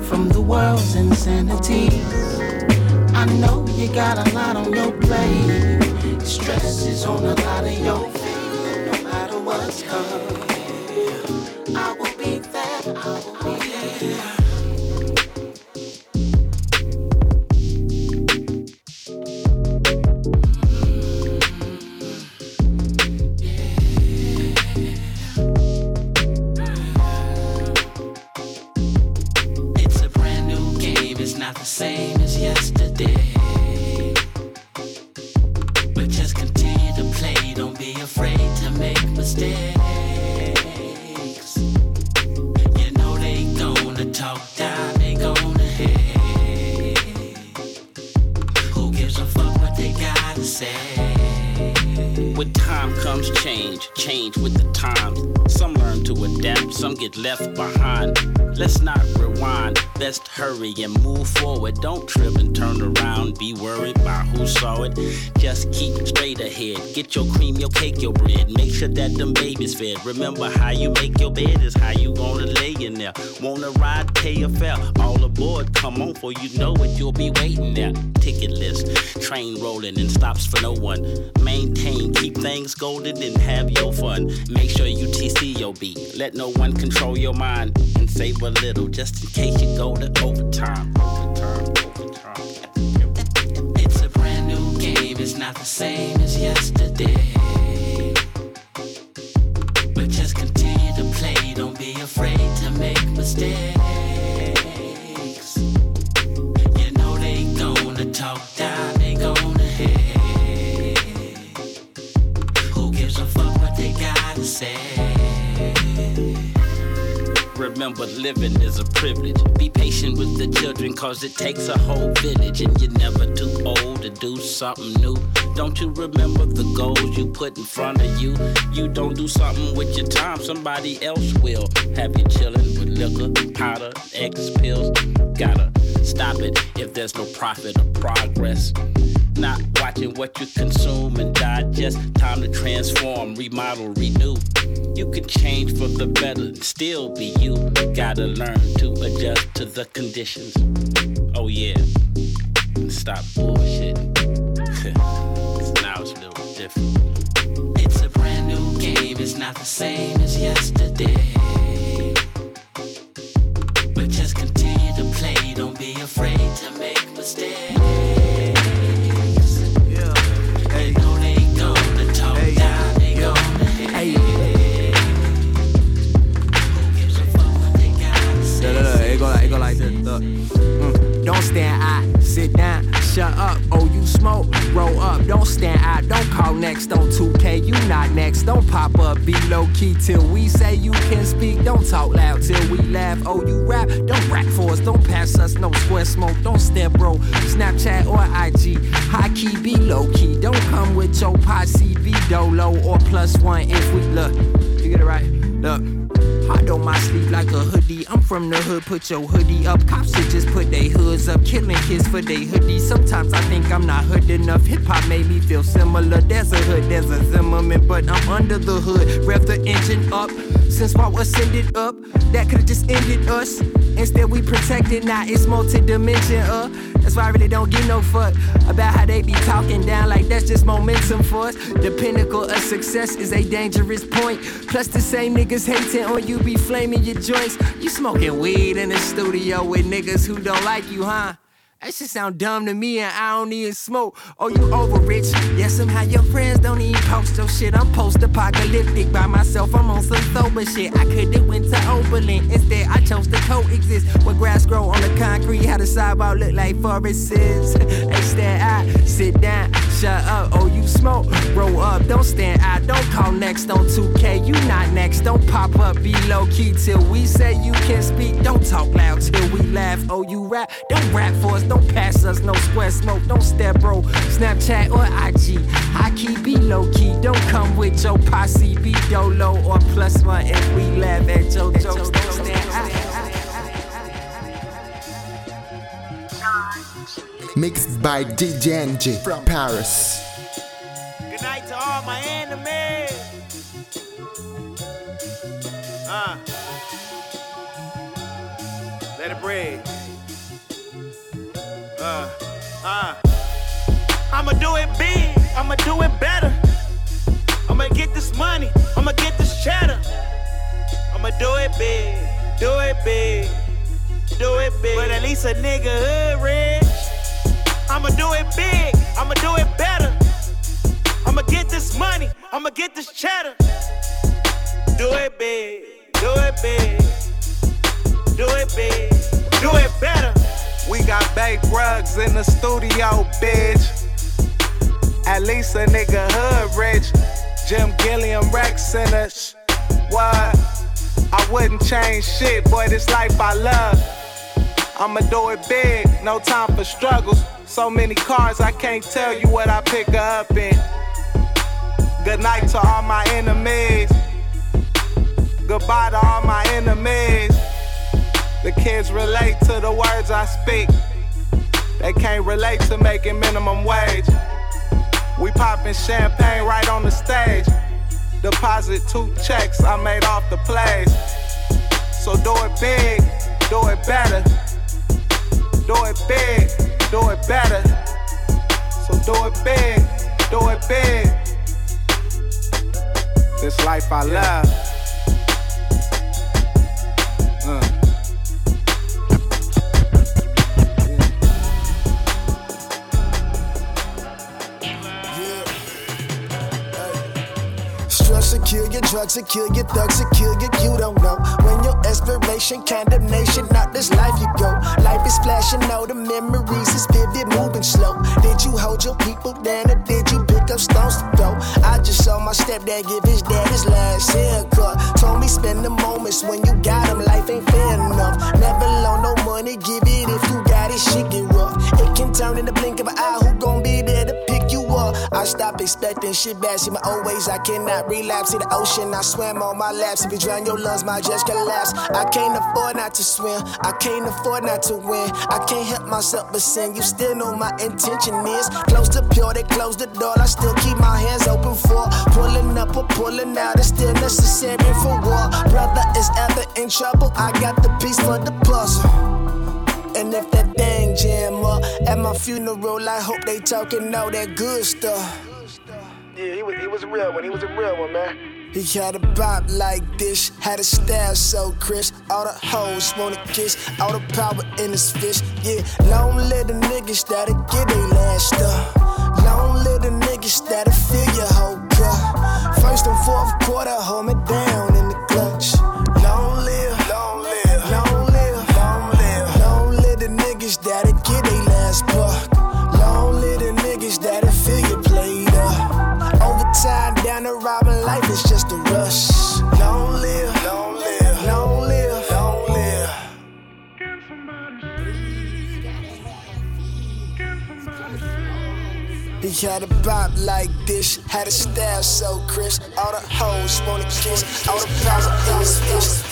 from the world's insanities. I know you got a lot on your plate. Stress is on a lot of your face. No matter what's coming, and move forward. Don't trip get your cream, your cake, your bread. Make sure that them babies fed. Remember how you make your bed is how you gonna lay in there. Wanna ride, pay a fare. All aboard, come on, for you know it, you'll be waiting there. Ticket list, train rolling and stops for no one. Maintain, keep things golden and have your fun. Make sure you TC your beat. Let no one control your mind and save a little just in case you go to overtime. Overtime, not the same as yesterday. But just continue to play, don't be afraid to make mistakes. Remember, living is a privilege. Be patient with the children, cause it takes a whole village. And you're never too old to do something new. Don't you remember the goals you put in front of you? You don't do something with your time, somebody else will. Have you chillin' with liquor, powder, X pills? Gotta stop it if there's no profit or progress. Not watching what you consume and digest. Time to transform, remodel, renew. You can change for the better and still be you. Gotta learn to adjust to the conditions. Oh yeah, stop bullshit. game, it's not the same as yesterday. But just continue to play, don't be afraid to make mistakes. Yeah. They know they gonna talk down, they gonna hate. Look, look, look, it go like, it go like this. Look. Mm. Don't stand out, sit down, shut up. Oh, you smoke, roll up. Don't stand out, don't call next on 2K. You not next, don't pop up. Be low key till we say you can speak. Don't talk loud till we laugh. Oh, you rap, don't rap for us. Don't pass us no square smoke. Don't step bro, Snapchat or IG. High key, be low key. Don't come with your posse. Be dolo or plus one if we look. You get it right. Look. Hot on my sleeve like a hoodie. I'm from the hood, put your hoodie up. Cops should just put their hoods up. Killing kids for their hoodies. Sometimes I think I'm not hood enough. Hip hop made me feel similar. There's a hood, there's a Zimmerman, but I'm under the hood. Rev the engine up. Since while ascended up, that could've just ended us. Instead, we protected, now it's multi-dimension, uh. That's why I really don't give no fuck about how they be talking down like that's just momentum for us. The pinnacle of success is a dangerous point. Plus, the same niggas hating on you be flaming your joints. You smoking weed in the studio with niggas who don't like you, huh? That shit sound dumb to me and I don't even smoke. Oh, you over rich? Yeah, somehow your friends don't even post your shit. I'm post-apocalyptic by myself. I'm on some sober shit. I could've went to Oberlin. Instead, I chose to coexist. Where grass grow on the concrete, how the sidewalk look like forests. hey, stand out, sit down, shut up. Oh, you smoke, roll up. Don't stand out, don't call next on 2K. You not next, don't pop up, be low key till we say you can speak. Don't talk loud till we laugh. Oh, you rap, don't rap for us. Don't pass us no square smoke. Don't step bro. Snapchat or IG. High key, be low key. Don't come with your posse. Be dolo or plus one if we laugh at your jokes. Don't stand Mixed by DJ Enjay from Paris. Good night to all my enemies. Uh. I'ma do it better. I'ma get this money. I'ma get this cheddar. I'ma do it big. Do it big. Do it big. But at least a nigga hood rich. I'ma do it big. I'ma do it better. I'ma get this money. I'ma get this cheddar. Do it big. Do it big. Do it big. Do it better. We got baked rugs in the studio, bitch. At least a nigga hood rich. Jim Gilliam Rex in a sh- what? I wouldn't change shit, boy. This life I love. I'ma do it big, no time for struggles. So many cars, I can't tell you what I pick up in. Good night to all my enemies. Goodbye to all my enemies. The kids relate to the words I speak. They can't relate to making minimum wage. We popping champagne right on the stage. Deposit two checks I made off the plays. So do it big, do it better. Do it big, do it better. So do it big, do it big. This life I love. Uh. Your drugs, or kill your thugs, or kill you. You don't know when your aspiration, condemnation, not this life you go. Life is flashing, all the memories is vivid, moving slow. Did you hold your people down, or did you pick up stones to throw? I just saw my stepdad give his dad his last haircut. Told me spend the moments when you got him, life ain't fair enough. Never loan no money, give it if you got it, shit get rough. It can turn in the blink of an eye, who gon' be there to pick you up? I stop expecting shit bad, see my old ways, I cannot relapse. See the ocean, I swam on my laps. If you drown your lungs, my just collapse. I can't afford not to swim, I can't afford not to win. I can't help myself but sin. You still know my intention is close to pure, they close the door. I still keep my hands open for pulling up or pulling out. It's still necessary for war. Brother is ever in trouble. I got the piece for the puzzle. And if that thing jam up at my funeral, I hope they talking all that good stuff. Yeah, he was, he was a real one. He was a real one, man. He had a bop like this, had a style so crisp. All the hoes wanna kiss, all the power in his fist. Yeah, long live the niggas that'll get they last stuff. Long live the niggas that'll fill your whole cup. First and fourth quarter, hold me down in the clutch. He had a bop like this, had a style so crisp. All the hoes wanna kiss, all the power in his fist.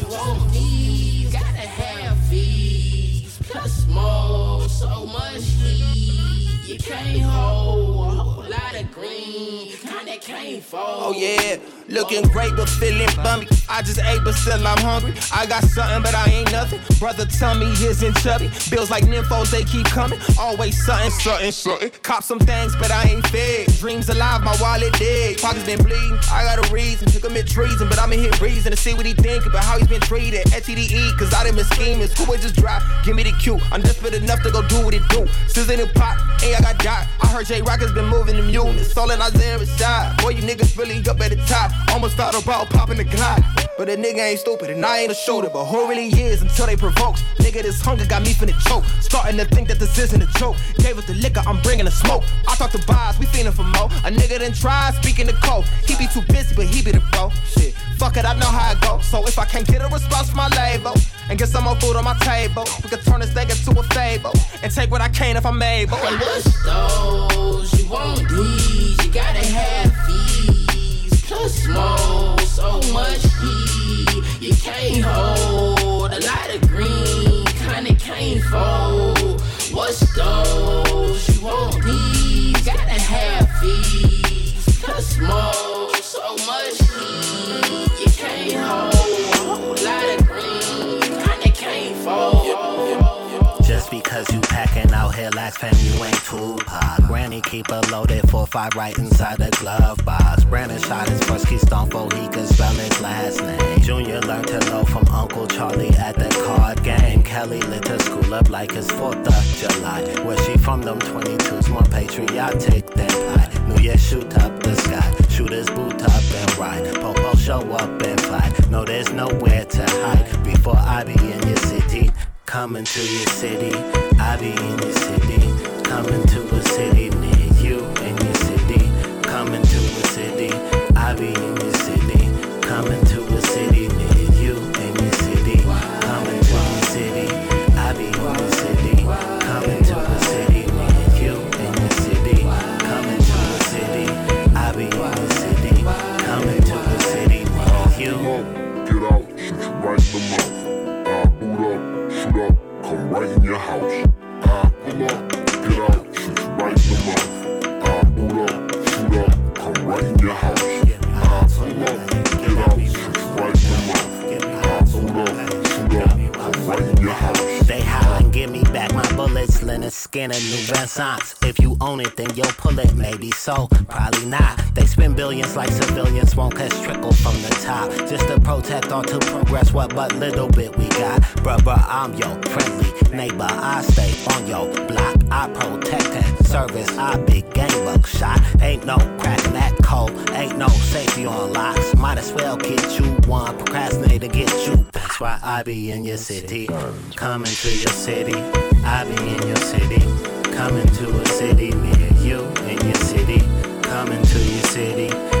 You won't gotta have fees. Plus more, so much heat. You can't hold a whole lot of green, kinda can't fold. Oh yeah, looking great but feeling bummy. I just ate but still I'm hungry. I got something but I ain't nothing. Brother tummy isn't chubby. Bills like nymphos they keep coming. Always something, something, something. Cop some things but I ain't fed. Dreams alive, my wallet dead. Pockets been bleeding. I got a reason to commit treason, but I'm in here reason to see what he think about how he's been treated. STDE, cause I done been scheming. Would just drop? Give me the cue. I'm desperate enough to go do what it do. Sizzling the pop. hey I got dot. I heard Jay Rock has been moving them units. All in Isaiah Rashad. Boy, you niggas really up at the top. Almost thought about popping the Glock. But a nigga ain't stupid and I ain't a shooter. But who really is until they provokes? Nigga, this hunger got me finna choke. Starting to think that this isn't a joke. Gave us the liquor, I'm bringing the smoke. I talk to bars, we feeling for more. A nigga done tried speaking to Cole. He be too busy, but he be the bro. Shit, fuck it, I know how it go. So if I can't get a response from my label and get some more food on my table, we can turn this thing into a fable and take what I can if I'm able. And what's those you won't these? You gotta have fees. Plus more, so much heat. You can't hold a lot of green, kinda can't fold. What's those you won't these? Gotta have fees. Plus more, so much heat. You can't hold a lot of green, kinda can't fold. Just because you packing out here like fam, you ain't. Granny keep a loaded 4-5 right inside the glove box. Brandon shot his first keystone before he could spell his last name. Junior learned to know from Uncle Charlie at the card game. Kelly lit her school up like it's 4th of July. Where she from them 22s, more patriotic than I. New Year shoot up the sky, shooters boot up and ride. Popo show up and fly. No, there's nowhere to hide before I be in your city. Coming to your city, I be in your city. Coming to a city near you in your city. Coming to a city, I be in your city. Coming to skin, a new renaissance. If you own it, then you'll pull it, maybe so, probably not. They spend billions like civilians, won't catch trickle from the top. Just to protect or to progress what but little bit we got. Bruh, I'm your friendly neighbor. I stay on your block. I protect and service. I big game buckshot. Ain't no cracking that code. Ain't no safety on locks. Might as well get you one. Procrastinator get you. That's why I be in your city. Coming to your city. I be in your city. Coming to a city. near you in your city. Coming to your city.